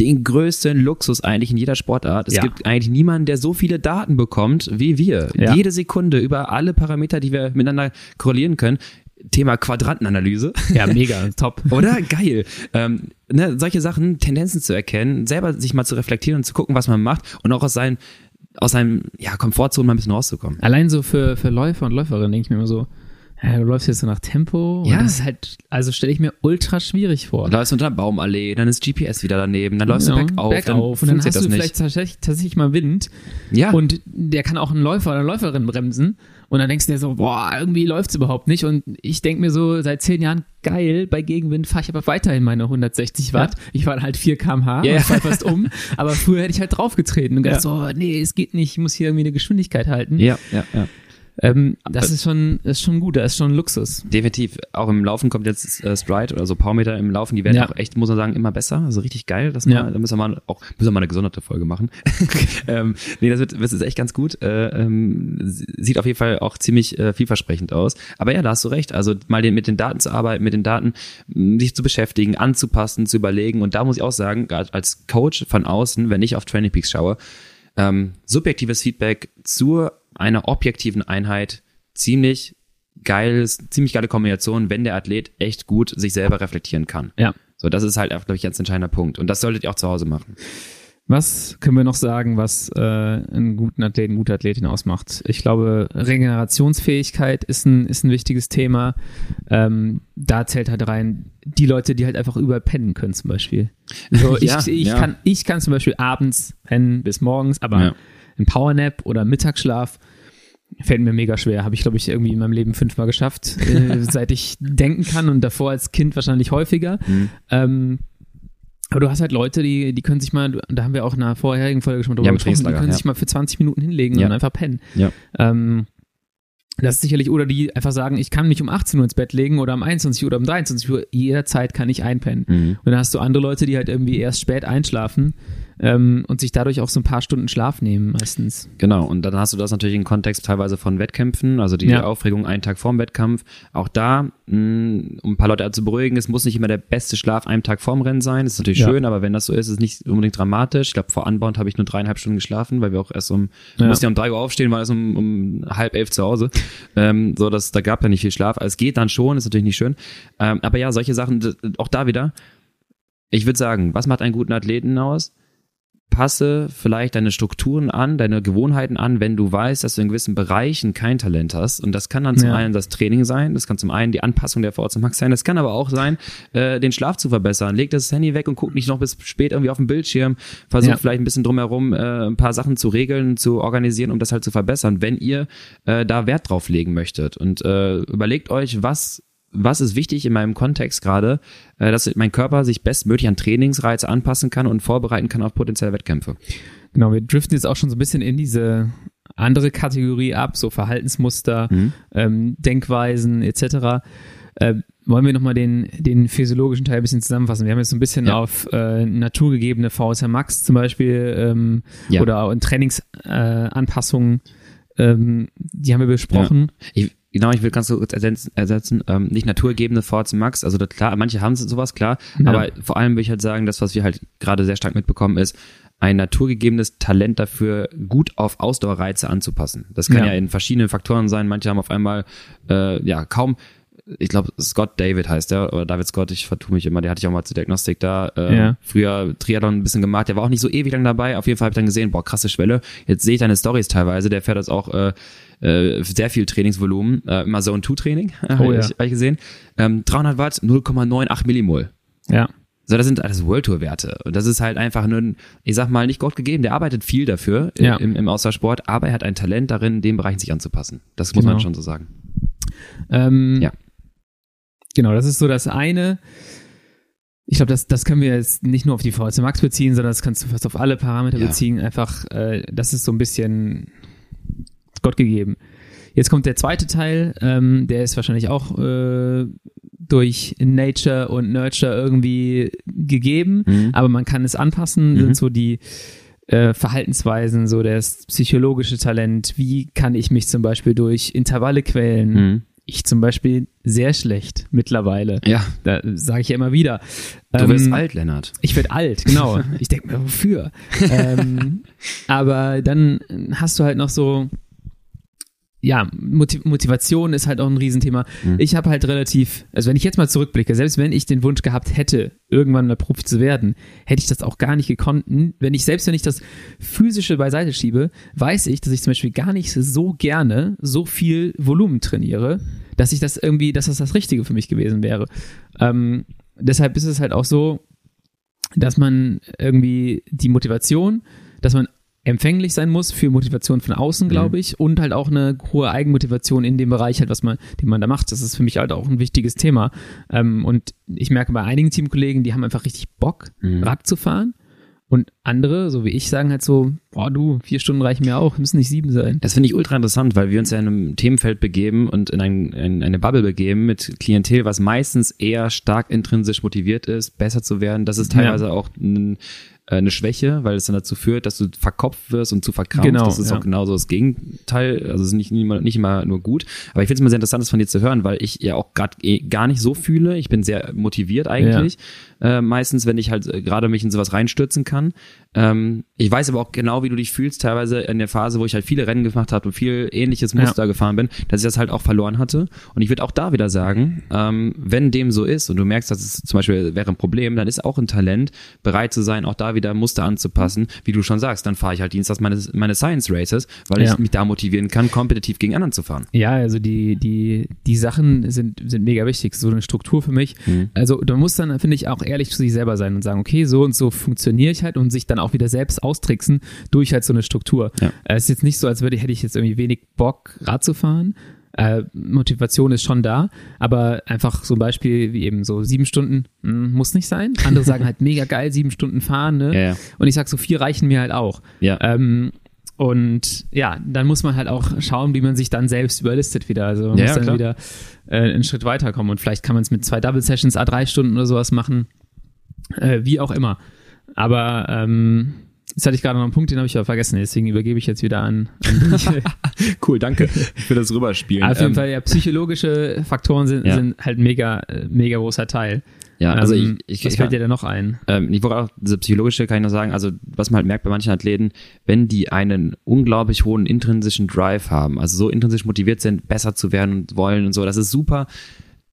den größten Luxus eigentlich in jeder Sportart. Es Ja. gibt eigentlich niemanden, der so viele Daten bekommt wie wir. Ja. Jede Sekunde über alle Parameter, die wir miteinander korrelieren können. Thema Quadrantenanalyse. Ja, mega, top. Oder? Geil. Ähm, ne, solche Sachen, Tendenzen zu erkennen, selber sich mal zu reflektieren und zu gucken, was man macht und auch aus seinen, aus seinem ja, Komfortzone mal ein bisschen rauszukommen. Allein so für, für Läufer und Läuferinnen denke ich mir immer so, ja, du läufst jetzt so nach Tempo. Ja. Und das ist halt, also stelle ich mir ultra schwierig vor. Läufst unter einer Baumallee, dann ist GPS wieder daneben, dann läufst Ja, du bergauf, bergauf dann und dann hast du vielleicht tatsächlich, tatsächlich mal Wind ja, und der kann auch einen Läufer oder eine Läuferin bremsen und dann denkst du dir so, boah, irgendwie läuft's überhaupt nicht und ich denk mir so seit zehn Jahren, geil, bei Gegenwind fahre ich aber weiterhin meine 160 Watt. Ich fahre halt 4 km/h Ja, ja. und fahr fast um, aber früher hätte ich halt draufgetreten und gedacht so, nee, es geht nicht, ich muss hier irgendwie eine Geschwindigkeit halten. ja, ja, ja. Ähm, das ist schon, ist schon gut, das ist schon Luxus. Definitiv. Auch im Laufen kommt jetzt äh, Stride oder so Powermeter im Laufen, die werden Ja. auch echt, muss man sagen, immer besser. Also richtig geil. Das mal, Ja. Da müssen wir mal auch müssen wir mal eine gesonderte Folge machen. ähm, nee, das wird, das ist echt ganz gut. Äh, ähm, sieht auf jeden Fall auch ziemlich äh, vielversprechend aus. Aber ja, da hast du recht. Also mal den, mit den Daten zu arbeiten, mit den Daten sich zu beschäftigen, anzupassen, zu überlegen. Und da muss ich auch sagen, gerade als Coach von außen, wenn ich auf Training Peaks schaue, ähm, subjektives Feedback zu einer objektiven Einheit ziemlich geiles, ziemlich geile Kombination, wenn der Athlet echt gut sich selber reflektieren kann. Ja. So, das ist halt, glaube ich, ganz entscheidender Punkt. Und das solltet ihr auch zu Hause machen. Was können wir noch sagen, was äh, einen guten Athleten, gute Athletin ausmacht? Ich glaube, Regenerationsfähigkeit ist ein, ist ein wichtiges Thema. Ähm, da zählt halt rein die Leute, die halt einfach überall pennen können zum Beispiel. So, ich, Ja, ich, ja. Kann, ich kann zum Beispiel abends pennen bis morgens, aber Ja. ein Powernap oder Mittagsschlaf fällt mir mega schwer. Habe ich, glaube ich, irgendwie in meinem Leben fünfmal geschafft, äh, seit ich denken kann und davor als Kind wahrscheinlich häufiger. Mhm. Ähm, aber du hast halt Leute, die, die können sich mal, da haben wir auch in einer vorherigen Folge schon mal drüber Ja, gesprochen, die können ja. sich mal für 20 Minuten hinlegen Ja. und einfach pennen. Ja. Ähm, das ist sicherlich, oder die einfach sagen, ich kann mich um 18 Uhr ins Bett legen oder um 21 Uhr oder um 23 Uhr, jederzeit kann ich einpennen. Mhm. Und dann hast du andere Leute, die halt irgendwie erst spät einschlafen ähm, und sich dadurch auch so ein paar Stunden Schlaf nehmen meistens. Genau, und dann hast du das natürlich im Kontext teilweise von Wettkämpfen, also die Ja. Aufregung einen Tag vorm Wettkampf. Auch da, mh, um ein paar Leute zu beruhigen, es muss nicht immer der beste Schlaf einen Tag vorm Rennen sein. Das ist natürlich Ja. schön, aber wenn das so ist, ist es nicht unbedingt dramatisch. Ich glaube, vor Anbound habe ich nur dreieinhalb Stunden geschlafen, weil wir auch erst um, Ja. mussten ja um drei Uhr aufstehen, war erst um, um halb elf zu Hause. Ähm, so, dass da gab ja nicht viel Schlaf. Also es geht dann schon, ist natürlich nicht schön. Ähm, aber ja, solche Sachen, auch da wieder. Ich würde sagen, was macht einen guten Athleten aus? Passe vielleicht deine Strukturen an, deine Gewohnheiten an, wenn du weißt, dass du in gewissen Bereichen kein Talent hast. Und das kann dann zum Ja. einen das Training sein, das kann zum einen die Anpassung der VO2 Max sein, das kann aber auch sein, äh, den Schlaf zu verbessern. Leg das Handy weg und guck nicht noch bis spät irgendwie auf dem Bildschirm. Versuch Ja. vielleicht ein bisschen drumherum äh, ein paar Sachen zu regeln, zu organisieren, um das halt zu verbessern, wenn ihr äh, da Wert drauf legen möchtet. Und äh, überlegt euch, was was ist wichtig in meinem Kontext gerade, äh, dass mein Körper sich bestmöglich an Trainingsreize anpassen kann und vorbereiten kann auf potenzielle Wettkämpfe. Genau, wir driften jetzt auch schon so ein bisschen in diese andere Kategorie ab, so Verhaltensmuster, Mhm. ähm, Denkweisen etc. Ähm, wollen wir nochmal den, den physiologischen Teil ein bisschen zusammenfassen? Wir haben jetzt so ein bisschen Ja. auf äh, naturgegebene VSR Max zum Beispiel ähm, Ja. oder auch in Trainingsanpassungen, äh, ähm, die haben wir besprochen. Ich, genau, ich will ganz kurz ersetzen, ersetzen ähm, nicht naturgebende VZ Max, also das, klar, manche haben sowas, klar, Ja. aber vor allem will ich halt sagen, das, was wir halt gerade sehr stark mitbekommen, ist, ein naturgegebenes Talent dafür, gut auf Ausdauerreize anzupassen. Das kann ja, Ja. in verschiedenen Faktoren sein. Manche haben auf einmal äh, ja kaum, ich glaube Scott David heißt der oder David Scott, ich vertue mich immer, der hatte ich auch mal zur Diagnostik da. Äh, Ja. Früher Triathlon ein bisschen gemacht, der war auch nicht so ewig lang dabei. Auf jeden Fall habe ich dann gesehen, boah, krasse Schwelle. Jetzt sehe ich deine Stories teilweise. Der fährt das auch äh, äh, sehr viel Trainingsvolumen, äh, immer Zone 2 Training, Oh habe ja. ich, hab ich gesehen. Ähm, 300 Watt, 0,98 Millimol. Ja. So, das sind alles World Tour Werte. Und das ist halt einfach nur, ein, ich sag mal, nicht Gott gegeben. Der arbeitet viel dafür Ja. im, im Ausdauersport, aber er hat ein Talent darin, in dem Bereich sich anzupassen. Das muss man Genau. schon so sagen. Ähm, Ja. Genau, das ist so das eine. Ich glaube, das, das können wir jetzt nicht nur auf die VSM Max beziehen, sondern das kannst du fast auf alle Parameter Ja. beziehen. Einfach, äh, das ist so ein bisschen Gott gegeben. Jetzt kommt der zweite Teil, ähm, der ist wahrscheinlich auch äh, durch Nature und Nurture irgendwie gegeben, Mhm. aber man kann es anpassen, Mhm. sind so die äh, Verhaltensweisen, so das psychologische Talent, wie kann ich mich zum Beispiel durch Intervalle quälen, Mhm. ich zum Beispiel sehr schlecht mittlerweile. Ja, Da sage ich ja immer wieder. du wirst Ähm, alt, Lennart. Ich werde alt, genau. Ich denke mir, wofür? ähm, aber dann hast du halt noch so, ja, Motiv Motivation ist halt auch ein Riesenthema. Mhm. Ich habe halt relativ, also wenn ich jetzt mal zurückblicke, selbst wenn ich den Wunsch gehabt hätte, irgendwann mal Profi zu werden, hätte ich das auch gar nicht gekonnt. Wenn ich, selbst wenn ich das Physische beiseite schiebe, weiß ich, dass ich zum Beispiel gar nicht so gerne so viel Volumen trainiere, dass ich das irgendwie, dass das das Richtige für mich gewesen wäre. Ähm, deshalb ist es halt auch so, dass man irgendwie die Motivation, dass man empfänglich sein muss für Motivation von außen, glaube ich, und halt auch eine hohe Eigenmotivation in dem Bereich halt, was man, den man da macht. Das ist für mich halt auch ein wichtiges Thema. Ähm, und ich merke bei einigen Teamkollegen, die haben einfach richtig Bock, Mhm. Rad zu fahren. Und andere, so wie ich, sagen halt so, boah du, vier Stunden reichen mir auch, müssen nicht sieben sein. Das finde ich ultra interessant, weil wir uns ja in einem Themenfeld begeben und in, ein, in eine Bubble begeben mit Klientel, was meistens eher stark intrinsisch motiviert ist, besser zu werden. Das ist Ja. teilweise auch ein, eine Schwäche, weil es dann dazu führt, dass du verkopft wirst und zu verkrampft. Genau, das ist ja. auch genauso das Gegenteil. Also es ist nicht, nicht, immer, nicht immer nur gut. Aber ich finde es immer sehr interessant, das von dir zu hören, weil ich ja auch gerade eh gar nicht so fühle. Ich bin sehr motiviert eigentlich. Äh, meistens, wenn ich halt äh, gerade mich in sowas reinstürzen kann. Ähm, ich weiß aber auch genau, wie du dich fühlst, teilweise in der Phase, wo ich halt viele Rennen gemacht habe und viel ähnliches Ja. Muster gefahren bin, dass ich das halt auch verloren hatte. Und ich würde auch da wieder sagen, ähm, wenn dem so ist und du merkst, dass es zum Beispiel wäre ein Problem, dann ist auch ein Talent, bereit zu sein, auch da wieder Muster anzupassen, wie du schon sagst. Dann fahre ich halt dienstags meine, meine Science Races, weil Ja. ich mich da motivieren kann, kompetitiv gegen anderen zu fahren. Ja, also die, die, die Sachen sind, sind mega wichtig. So eine Struktur für mich. Mhm. Also man muss dann, finde ich, auch ehrlich zu sich selber sein und sagen, okay, so und so funktioniere ich halt und sich dann auch wieder selbst austricksen durch halt so eine Struktur. Ja. Es ist jetzt nicht so, als würde ich, hätte ich jetzt irgendwie wenig Bock, Rad zu fahren. Äh, Motivation ist schon da, aber einfach so ein Beispiel wie eben so sieben Stunden mh, muss nicht sein. Andere sagen halt mega geil, sieben Stunden fahren, ne? Ja, ja. Und ich sag so vier reichen mir halt auch. Ja. Ähm, und ja, dann muss man halt auch schauen, wie man sich dann selbst überlistet wieder. Also man muss dann klar. wieder äh, einen Schritt weiterkommen. Und vielleicht kann man es mit zwei Double Sessions, a drei Stunden oder sowas machen. Äh, wie auch immer. Aber ähm, jetzt hatte ich gerade noch einen Punkt, den habe ich aber vergessen. Deswegen übergebe ich jetzt wieder an, an. Cool, danke für das Rüberspielen. Auf jeden Ähm, Fall, ja, psychologische Faktoren sind, Ja. sind halt mega, äh, mega großer Teil. Ja, also Ähm, ich, ich, was fällt dir denn noch ein? ähm, ich wollte auch diese psychologische kann ich noch sagen, also was man halt merkt bei manchen Athleten, wenn die einen unglaublich hohen intrinsischen Drive haben, also so intrinsisch motiviert sind, besser zu werden und wollen und so, das ist super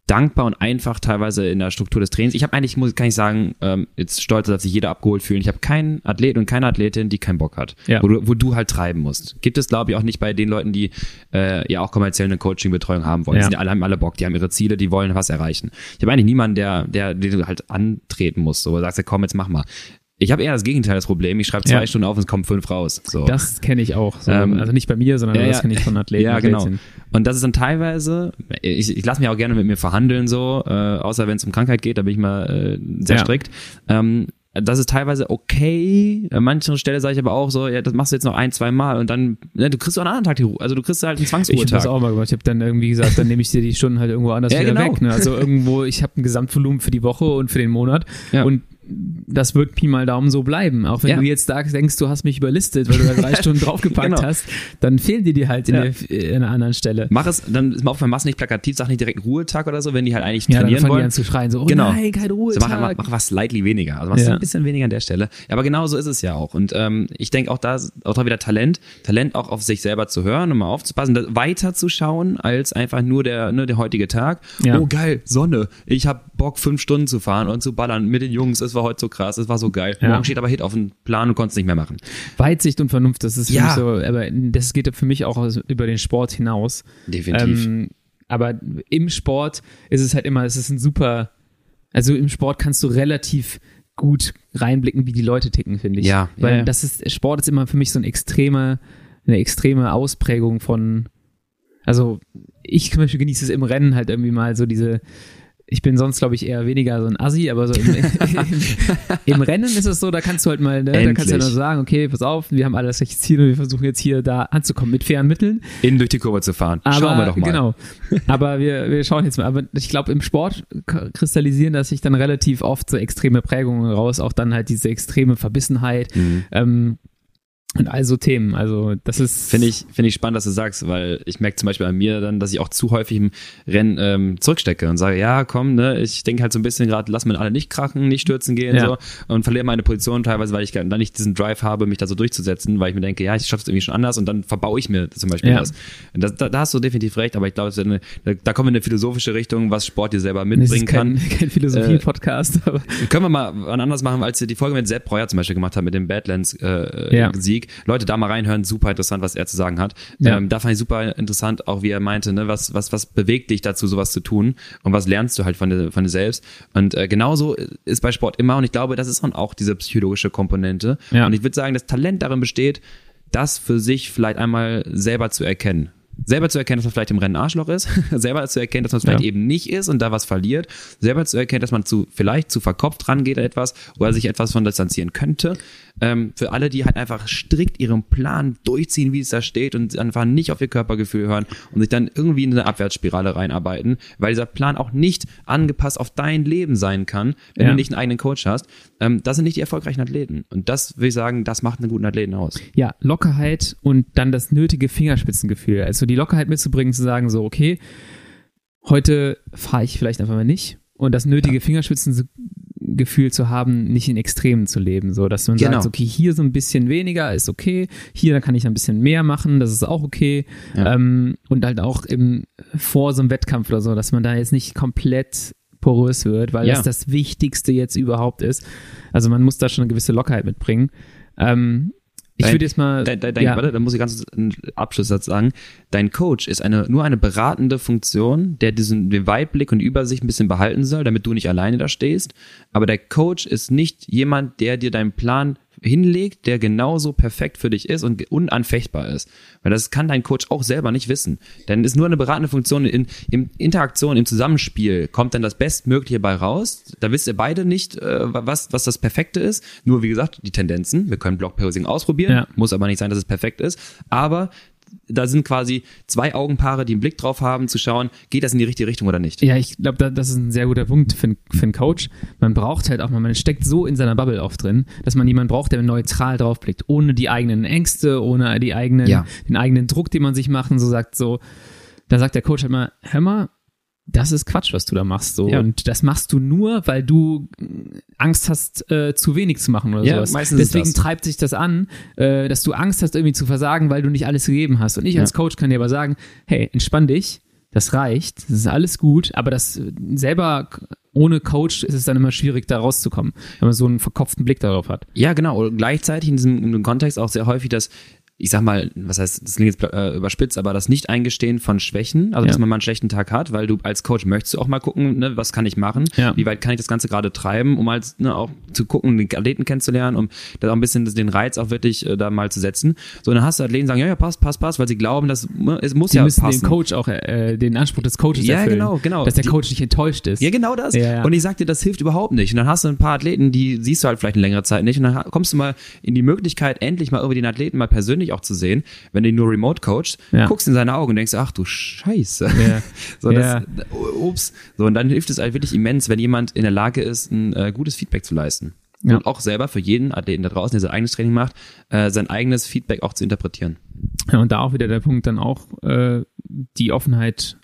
dankbar und einfach teilweise in der Struktur des Trainings. Ich habe eigentlich, muss kann ich sagen, ähm, jetzt stolz, dass sich jeder abgeholt fühlt. Ich habe keinen Athlet und keine Athletin, die keinen Bock hat, Ja. wo, du, wo du halt treiben musst. Gibt es, glaube ich, auch nicht bei den Leuten, die äh, ja auch kommerziell eine Coaching-Betreuung haben wollen. Ja. Die sind alle, haben alle Bock, die haben ihre Ziele, die wollen was erreichen. Ich habe eigentlich niemanden, der, der, den du halt antreten musst, so, wo du sagst, ja, komm, jetzt mach mal. Ich habe eher das Gegenteil das Problem. Ich schreibe zwei Ja. Stunden auf und es kommen fünf raus. So. Das kenne ich auch. So. Ähm, also nicht bei mir, sondern ja, das kenne ich von Athleten. Ja, genau. Und das ist dann teilweise, ich, ich lasse mich auch gerne mit mir verhandeln, so, äh, außer wenn es um Krankheit geht, da bin ich mal äh, sehr strikt. Ähm, das ist teilweise okay. An manchen Stelle sage ich aber auch so, ja, das machst du jetzt noch ein, zwei Mal und dann, ne, du kriegst auch einen anderen Tag die Ruhe. Also du kriegst halt einen Ich habe das auch mal gemacht. Ich habe dann irgendwie gesagt, dann nehme ich dir die Stunden halt irgendwo anders Ja, wieder genau. weg. Ne? Also irgendwo, ich habe ein Gesamtvolumen für die Woche und für den Monat. Ja. Und das wird Pi mal Daumen so bleiben. Auch wenn Ja. du jetzt da denkst, du hast mich überlistet, weil du da drei Stunden draufgepackt Genau. hast, dann fehlen dir die halt in, Ja. der, in einer anderen Stelle. Mach es, dann ist mal auf, machst nicht plakativ, sag nicht direkt Ruhetag oder so, wenn die halt eigentlich Ja, dann trainieren die wollen. an zu schreien, so, oh Genau. nein, kein So, Ruhetag. mach, mach, mach was slightly weniger. Also machst du Ja. ein bisschen weniger an der Stelle. Aber genau so ist es ja auch. Und ähm, ich denke auch da, auch da wieder Talent. Talent auch auf sich selber zu hören und mal aufzupassen, weiter zu schauen als einfach nur der, ne, der heutige Tag. Oh geil, Sonne. Ich hab Bock, fünf Stunden zu fahren und zu ballern mit den Jungs. Es war heute so krass, es war so geil. Ja. Morgen steht aber Hit auf dem Plan und konntest nicht mehr machen. Weitsicht und Vernunft, das ist für Ja. mich so, aber das geht für mich auch über den Sport hinaus. Definitiv. Ähm, aber im Sport ist es halt immer, es ist ein super, also im Sport kannst du relativ gut reinblicken, wie die Leute ticken, finde ich. Ja, Weil ja. das ist, Sport ist immer für mich so ein extreme, eine extreme Ausprägung von, also ich zum Beispiel genieße es im Rennen halt irgendwie mal so diese, ich bin sonst, glaube ich, eher weniger so ein Assi, aber so im, im, im Rennen ist es so, da kannst du halt mal, ne, da kannst du ja nur sagen, okay, pass auf, wir haben alle das gleiche Ziel und wir versuchen jetzt hier da anzukommen mit fairen Mitteln. Innen durch die Kurve zu fahren. Aber, Schauen wir doch mal. Genau. Aber wir, wir schauen jetzt mal. Aber ich glaube, im Sport kristallisieren das sich dann relativ oft so extreme Prägungen raus, auch dann halt diese extreme Verbissenheit Mhm. ähm, und all so Themen. Also das ist Finde ich, finde ich spannend, dass du sagst, weil ich merke zum Beispiel an mir dann, dass ich auch zu häufig im Rennen ähm, zurückstecke und sage, ja, komm, ne, ich denke halt so ein bisschen gerade, lass mir alle nicht krachen, nicht stürzen gehen Ja. so und verliere meine Position teilweise, weil ich dann nicht diesen Drive habe, mich da so durchzusetzen, weil ich mir denke, ja, ich schaffe es irgendwie schon anders und dann verbaue ich mir zum Beispiel Ja. das. Das da, da hast du definitiv recht, aber ich glaube, eine- da, da kommen wir in eine philosophische Richtung, was Sport dir selber mitbringen kein, kann. kein Philosophie-Podcast, aber Können wir mal anders machen, als wir die Folge mit Sepp Breuer zum Beispiel gemacht haben, mit dem Badlands-Sieg. Äh, Ja. Leute, da mal reinhören, super interessant, was er zu sagen hat. Ja. Ähm, da fand ich super interessant, auch wie er meinte, ne, was, was, was bewegt dich dazu, sowas zu tun und was lernst du halt von dir, von dir selbst. Und äh, genauso ist bei Sport immer und ich glaube, das ist dann auch diese psychologische Komponente. Ja. Und ich würde sagen, das Talent darin besteht, das für sich vielleicht einmal selber zu erkennen. Selber zu erkennen, dass man vielleicht im Rennen Arschloch ist, selber zu erkennen, dass man es vielleicht Ja. eben nicht ist und da was verliert, selber zu erkennen, dass man zu vielleicht zu verkopft rangeht an etwas oder sich etwas von distanzieren könnte. Ähm, für alle, die halt einfach strikt ihren Plan durchziehen, wie es da steht und einfach nicht auf ihr Körpergefühl hören und sich dann irgendwie in eine Abwärtsspirale reinarbeiten, weil dieser Plan auch nicht angepasst auf dein Leben sein kann, wenn Ja. du nicht einen eigenen Coach hast. Ähm, das sind nicht die erfolgreichen Athleten. Und das will ich sagen, das macht einen guten Athleten aus. ja, Lockerheit und dann das nötige Fingerspitzengefühl. Also die Lockerheit mitzubringen, zu sagen, so, okay, heute fahre ich vielleicht einfach mal nicht. Und das nötige Fingerspitzengefühl zu haben, nicht in Extremen zu leben. So, dass man Genau. sagt, okay, hier so ein bisschen weniger ist okay, hier dann kann ich ein bisschen mehr machen, das ist auch okay. Ja. Ähm, und halt auch im, vor so einem Wettkampf oder so, dass man da jetzt nicht komplett porös wird, weil Ja. das das Wichtigste jetzt überhaupt ist. Also man muss da schon eine gewisse Lockerheit mitbringen. Ähm, ich würde jetzt mal. Dein, dein, dein, ja, Warte, da muss ich ganz einen Abschlusssatz sagen. Dein Coach ist eine, nur eine beratende Funktion, der diesen den Weitblick und Übersicht ein bisschen behalten soll, damit du nicht alleine da stehst. Aber der Coach ist nicht jemand, der dir deinen Plan hinlegt, der genauso perfekt für dich ist und unanfechtbar ist. Weil das kann dein Coach auch selber nicht wissen. Denn es ist nur eine beratende Funktion in, in Interaktion, im Zusammenspiel kommt dann das Bestmögliche bei raus. Da wisst ihr beide nicht, äh, was, was das Perfekte ist. Nur wie gesagt, die Tendenzen. Wir können Blockposing ausprobieren, Ja. muss aber nicht sein, dass es perfekt ist. Aber da sind quasi zwei Augenpaare, die einen Blick drauf haben, zu schauen, geht das in die richtige Richtung oder nicht. Ja, ich glaube, da, das ist ein sehr guter Punkt für, einen- für einen Coach. Man braucht halt auch mal, man steckt so in seiner Bubble oft drin, dass man jemanden braucht, der neutral draufblickt, ohne die eigenen Ängste, ohne die eigenen, Ja. den eigenen Druck, den man sich macht und so sagt so, da sagt der Coach halt mal, hör mal, das ist Quatsch, was du da machst. So. Ja. Und das machst du nur, weil du äh, Angst hast, äh, zu wenig zu machen oder Ja, sowas. meistens ist Deswegen treibt sich das an, äh, dass du Angst hast, irgendwie zu versagen, weil du nicht alles gegeben hast. Und ich Ja. als Coach kann dir aber sagen, hey, entspann dich. Das reicht, das ist alles gut, aber das selber ohne Coach ist es dann immer schwierig, da rauszukommen, wenn man so einen verkopften Blick darauf hat. Ja, genau. Und gleichzeitig in diesem, in diesem Kontext auch sehr häufig, dass ich sag mal, was heißt, das klingt jetzt äh, überspitzt, aber das Nicht-Eingestehen von Schwächen, also Ja. dass man mal einen schlechten Tag hat, weil du als Coach möchtest auch mal gucken, ne, was kann ich machen, Ja. wie weit kann ich das Ganze gerade treiben, um halt ne, auch zu gucken, den Athleten kennenzulernen, um da auch ein bisschen den Reiz auch wirklich äh, da mal zu setzen. So, dann hast du Athleten, sagen, ja, ja, passt, passt, passt, weil sie glauben, dass ne, es muss Die ja müssen passen. den Coach auch, äh, den Anspruch des Coaches Ja, erfüllen. genau, genau. Dass der Die- Coach nicht enttäuscht ist. Ja, genau das. Ja, ja. Und ich sag dir, das hilft überhaupt nicht. Und dann hast du ein paar Athleten, die siehst du halt vielleicht eine längere Zeit nicht. Und dann kommst du mal in die Möglichkeit, endlich mal irgendwie den Athleten mal persönlich auch zu sehen, wenn du ihn nur remote coachst, Ja. guckst in seine Augen und denkst, ach du Scheiße. Ja. So, das, ups. So, und dann hilft es halt wirklich immens, wenn jemand in der Lage ist, ein äh, gutes Feedback zu leisten. Ja. Und auch selber für jeden Athleten da draußen, der sein eigenes Training macht, äh, sein eigenes Feedback auch zu interpretieren. Ja, und da auch wieder der Punkt dann auch äh, die Offenheit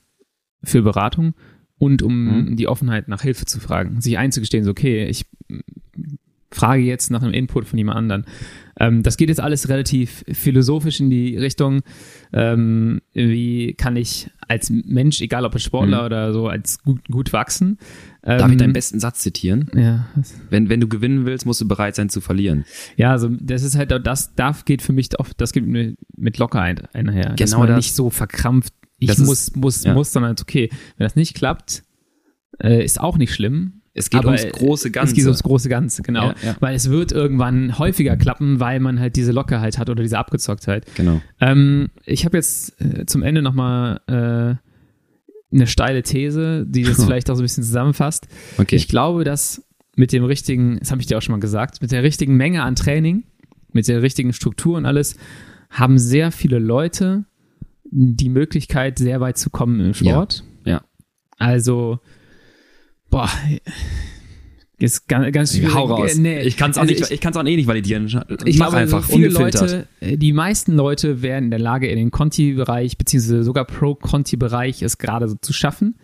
für Beratung und um Mhm. die Offenheit nach Hilfe zu fragen, sich einzugestehen, so okay, ich frage jetzt nach einem Input von jemand anderen. Ähm, das geht jetzt alles relativ philosophisch in die Richtung, ähm, wie kann ich als Mensch, egal ob als Sportler Mhm. oder so, als gut, gut wachsen. Ähm, Darf ich deinen besten Satz zitieren? Ja, Wenn, wenn du gewinnen willst, musst du bereit sein zu verlieren. Ja, also das ist halt, das darf geht für mich oft, das geht mit, mit Lockerheit einher. dass Genau man das. nicht so verkrampft, ich Das ist- muss, muss, ja. muss, sondern okay, wenn das nicht klappt, äh, ist auch nicht schlimm. Es geht Aber, ums große Ganze. Es geht ums große Ganze, genau. Ja, ja. Weil es wird irgendwann häufiger klappen, weil man halt diese Lockerheit hat oder diese Abgezocktheit. Genau. Ähm, ich habe jetzt äh, zum Ende nochmal äh, eine steile These, die das vielleicht auch so ein bisschen zusammenfasst. Okay. Ich glaube, dass mit dem richtigen, das habe ich dir auch schon mal gesagt, mit der richtigen Menge an Training, mit der richtigen Struktur und alles, haben sehr viele Leute die Möglichkeit, sehr weit zu kommen im Sport. ja. Also, boah, ist ganz, ganz schwierig. Hau raus. Nee, ich kann es auch, also nicht- ich, kann's auch eh nicht validieren. ich Mach glaube, einfach, viele. Leute, äh, die meisten Leute wären in der Lage, in den Conti-Bereich, beziehungsweise sogar Pro-Conti-Bereich es gerade so zu schaffen,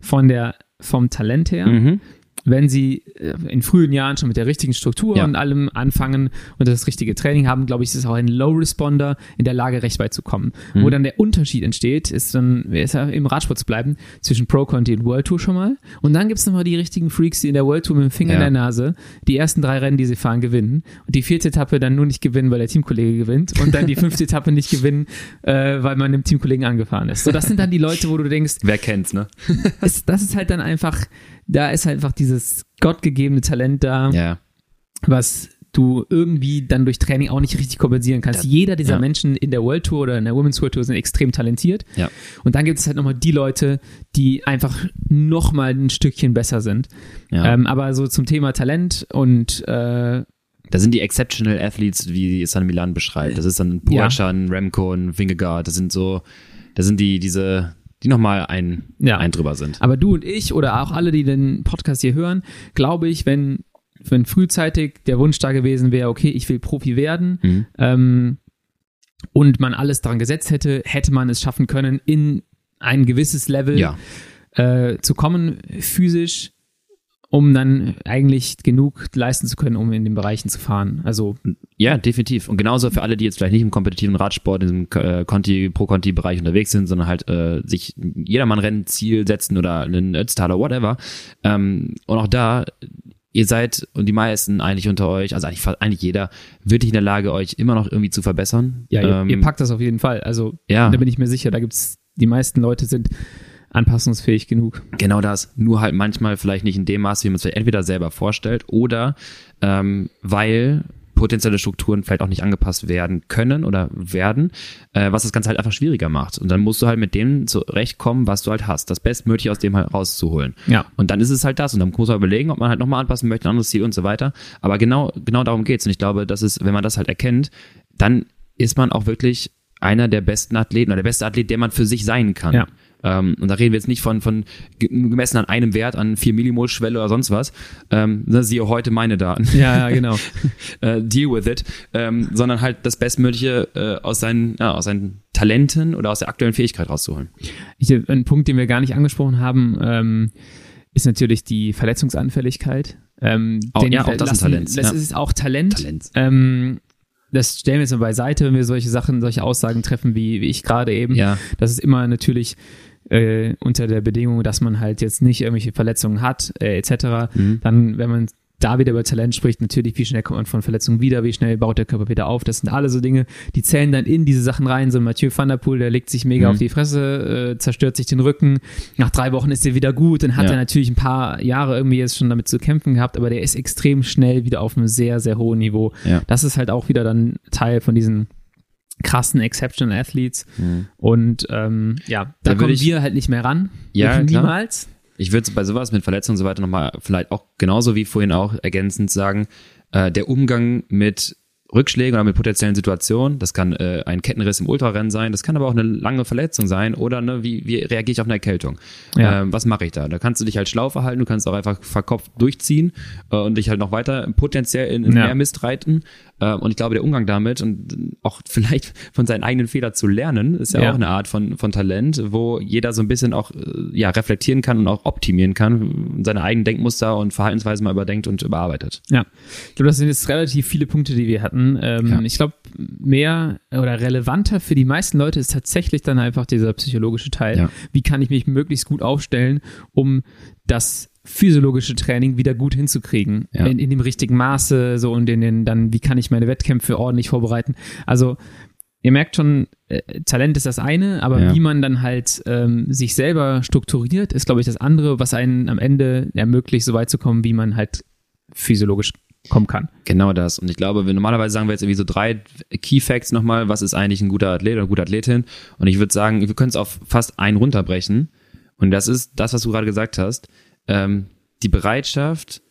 von der, vom Talent her, Mhm. Wenn sie äh, in frühen Jahren schon mit der richtigen Struktur Ja. und allem anfangen und das richtige Training haben, glaube ich, ist auch ein Low-Responder in der Lage, recht weit zu kommen. Mhm. Wo dann der Unterschied entsteht, ist dann, ist ja im Radsport zu bleiben, zwischen Pro-Conti und World Tour schon mal. Und dann gibt es nochmal die richtigen Freaks, die in der World Tour mit dem Finger Ja. in der Nase die ersten drei Rennen, die sie fahren, gewinnen. Und die vierte Etappe dann nur nicht gewinnen, weil der Teamkollege gewinnt. Und dann die fünfte Etappe nicht gewinnen, äh, weil man dem Teamkollegen angefahren ist. So, das sind dann die Leute, wo du denkst, Wer kennt's, ne? ist, das ist halt dann einfach, da ist halt einfach dieses gottgegebene Talent da, Ja. was du irgendwie dann durch Training auch nicht richtig kompensieren kannst. Ja. Jeder dieser Ja. Menschen in der World Tour oder in der Women's World Tour sind extrem talentiert. Ja. Und dann gibt es halt nochmal die Leute, die einfach nochmal ein Stückchen besser sind. Ähm, aber so zum Thema Talent und äh, Da sind die Exceptional Athletes, wie San Milan beschreibt. Das ist dann ein Remco, ein Vingegaard. Das sind so, das sind die, diese, die nochmal ein, Ja. ein drüber sind. Aber du und ich oder auch alle, die den Podcast hier hören, glaube ich, wenn, wenn frühzeitig der Wunsch da gewesen wäre, okay, ich will Profi werden, Mhm. ähm, und man alles daran gesetzt hätte, hätte man es schaffen können, in ein gewisses Level Ja. äh, zu kommen, physisch, um dann eigentlich genug leisten zu können, um in den Bereichen zu fahren. Also, Ja, definitiv. Und genauso für alle, die jetzt vielleicht nicht im kompetitiven Radsport, in diesem äh, Conti, Pro-Conti-Bereich unterwegs sind, sondern halt äh, sich jedermann Rennziel setzen oder einen Ötztaler, whatever. Ähm, und auch da, ihr seid und die meisten eigentlich unter euch, also eigentlich, eigentlich jeder, wirklich in der Lage, euch immer noch irgendwie zu verbessern. ja, ihr, ähm, ihr packt das auf jeden Fall. Also, Ja. da bin ich mir sicher, da gibt's, die meisten Leute sind anpassungsfähig genug. Genau das, nur halt manchmal vielleicht nicht in dem Maß, wie man es vielleicht entweder selber vorstellt oder ähm, weil potenzielle Strukturen vielleicht auch nicht angepasst werden können oder werden, äh, was das Ganze halt einfach schwieriger macht. Und dann musst du halt mit dem zurechtkommen, was du halt hast, das Bestmögliche aus dem halt rauszuholen. Ja. Und dann ist es halt das. Und dann muss man überlegen, ob man halt nochmal anpassen möchte, ein anderes Ziel und so weiter. Aber genau, genau darum geht's. Und ich glaube, das ist, wenn man das halt erkennt, dann ist man auch wirklich einer der besten Athleten oder der beste Athlet, der man für sich sein kann. Ja. Ähm, und da reden wir jetzt nicht von, von ge- gemessen an einem Wert, an 4 Millimol Schwelle oder sonst was. Ähm, ne, siehe heute meine Daten. Ja, ja, genau. äh, deal with it. Ähm, sondern halt das Bestmögliche äh, aus, seinen, ja, aus seinen Talenten oder aus der aktuellen Fähigkeit rauszuholen. Ich, ein Punkt, den wir gar nicht angesprochen haben, ähm, ist natürlich die Verletzungsanfälligkeit. Ähm, Auch- ja, auch das ist ein Talent, Das ja. ist auch Talent. Talent. Ähm, das stellen wir jetzt mal beiseite, wenn wir solche Sachen, solche Aussagen treffen, wie, wie ich gerade eben. Ja. Das ist immer natürlich äh, unter der Bedingung, dass man halt jetzt nicht irgendwelche Verletzungen hat, äh, etc., mhm. dann, wenn man da wieder über Talent spricht, natürlich, wie schnell kommt man von Verletzungen wieder, wie schnell baut der Körper wieder auf. Das sind alle so Dinge, die zählen dann in diese Sachen rein. So ein Mathieu van der Poel, der legt sich mega mhm. auf die Fresse, äh, zerstört sich den Rücken. Nach drei Wochen ist er wieder gut. Dann hat ja. er natürlich ein paar Jahre irgendwie jetzt schon damit zu kämpfen gehabt, aber der ist extrem schnell wieder auf einem sehr, sehr hohen Niveau. Ja. Das ist halt auch wieder dann Teil von diesen krassen Exceptional Athletes. Mhm. Und ähm, ja, da, da kommen ich, wir halt nicht mehr ran. Ja, niemals. Ich würde bei sowas mit Verletzungen und so weiter nochmal vielleicht auch genauso wie vorhin auch ergänzend sagen, äh, der Umgang mit Rückschlägen oder mit potenziellen Situationen. Das kann äh, ein Kettenriss im Ultrarennen sein, das kann aber auch eine lange Verletzung sein oder ne, wie, wie reagiere ich auf eine Erkältung? Ja. Ähm, was mache ich da? Da kannst du dich halt schlau verhalten, du kannst auch einfach verkopft durchziehen äh, und dich halt noch weiter potenziell in, in ja. mehr Mist reiten. Äh, und ich glaube, der Umgang damit und auch vielleicht von seinen eigenen Fehlern zu lernen, ist ja, ja, auch eine Art von, von Talent, wo jeder so ein bisschen auch äh, ja, reflektieren kann und auch optimieren kann, seine eigenen Denkmuster und Verhaltensweisen mal überdenkt und überarbeitet. Ja, ich glaube, das sind jetzt relativ viele Punkte, die wir hatten. Ähm, ja. Ich glaube, mehr oder relevanter für die meisten Leute ist tatsächlich dann einfach dieser psychologische Teil. Ja. Wie kann ich mich möglichst gut aufstellen, um das physiologische Training wieder gut hinzukriegen. Ja. In, in, dem richtigen Maße, so und in den, dann, wie kann ich meine Wettkämpfe ordentlich vorbereiten. Also, ihr merkt schon, äh, Talent ist das eine, aber ja. wie man dann halt ähm, sich selber strukturiert, ist, glaube ich, das andere, was einen am Ende ermöglicht, so weit zu kommen, wie man halt physiologisch kommen kann. Genau das. Und ich glaube, wir normalerweise sagen wir jetzt irgendwie so drei Key Facts nochmal, was ist eigentlich ein guter Athlet oder eine gute Athletin? Und ich würde sagen, wir können es auf fast einen runterbrechen. Und das ist das, was du gerade gesagt hast ähm, die Bereitschaft,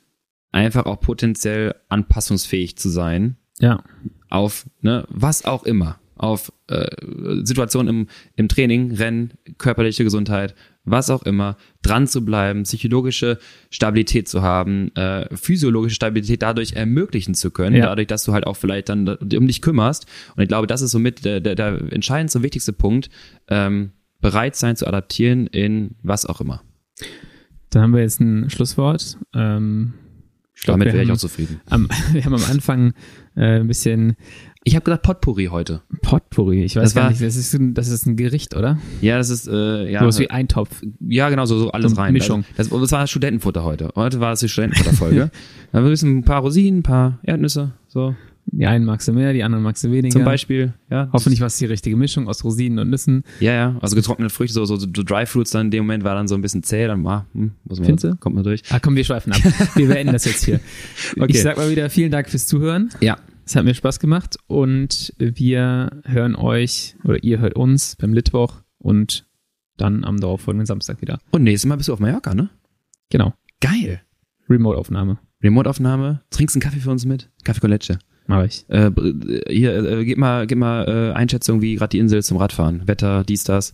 einfach auch potenziell anpassungsfähig zu sein. Ja. Auf, ne, was auch immer. Auf äh, Situationen im, im Training, Rennen, körperliche Gesundheit, was auch immer, dran zu bleiben, psychologische Stabilität zu haben, äh, physiologische Stabilität dadurch ermöglichen zu können, ja. dadurch, dass du halt auch vielleicht dann um dich kümmerst. Und ich glaube, das ist somit der, der, der entscheidendste, wichtigste Punkt, ähm, bereit sein zu adaptieren in was auch immer. Dann haben wir jetzt ein Schlusswort. Ähm, ich glaub, Damit wäre ich auch zufrieden. Am, wir haben am Anfang äh, ein bisschen. Ich habe gesagt Potpourri heute. Potpourri, ich weiß das gar war, nicht, das ist, ein, das ist ein Gericht, oder? Ja, das ist äh, ja. So wie Eintopf. Ja, genau, so, so alles so rein. Mischung. Das, das war Studentenfutter heute. Heute war es die Studentenfutterfolge. da haben wir ein paar Rosinen, ein paar Erdnüsse, so. Die einen magst du mehr, die anderen magst du weniger. Zum Beispiel, ja. Hoffentlich war es die richtige Mischung aus Rosinen und Nüssen. Ja, ja. Also getrocknete Früchte, so, so, so Dry Fruits dann in dem Moment war dann so ein bisschen zäh, dann ah, hm, muss man, Findest kommt man durch. Ah, komm, wir schweifen ab. Wir beenden das jetzt hier. Okay. Ich sag mal wieder vielen Dank fürs Zuhören. Ja. Es hat mir Spaß gemacht und wir hören euch oder ihr hört uns beim Litwoch und dann am darauffolgenden Samstag wieder. Und nächstes Mal bist du auf Mallorca, ne? Genau. Geil. Remote-Aufnahme. Remote-Aufnahme. Trinkst einen Kaffee für uns mit? Kaffee con. Mach ich. Äh, hier, äh, gib mal, gib mal äh, Einschätzung, wie gerade die Insel zum Radfahren. Wetter, dies, das.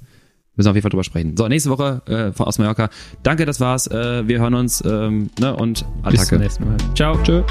Müssen wir auf jeden Fall drüber sprechen. So, nächste Woche äh, von aus Mallorca. Danke, das war's. Äh, wir hören uns ähm, ne, und Attacke. Bis zum nächsten Mal. Ciao. Tschö.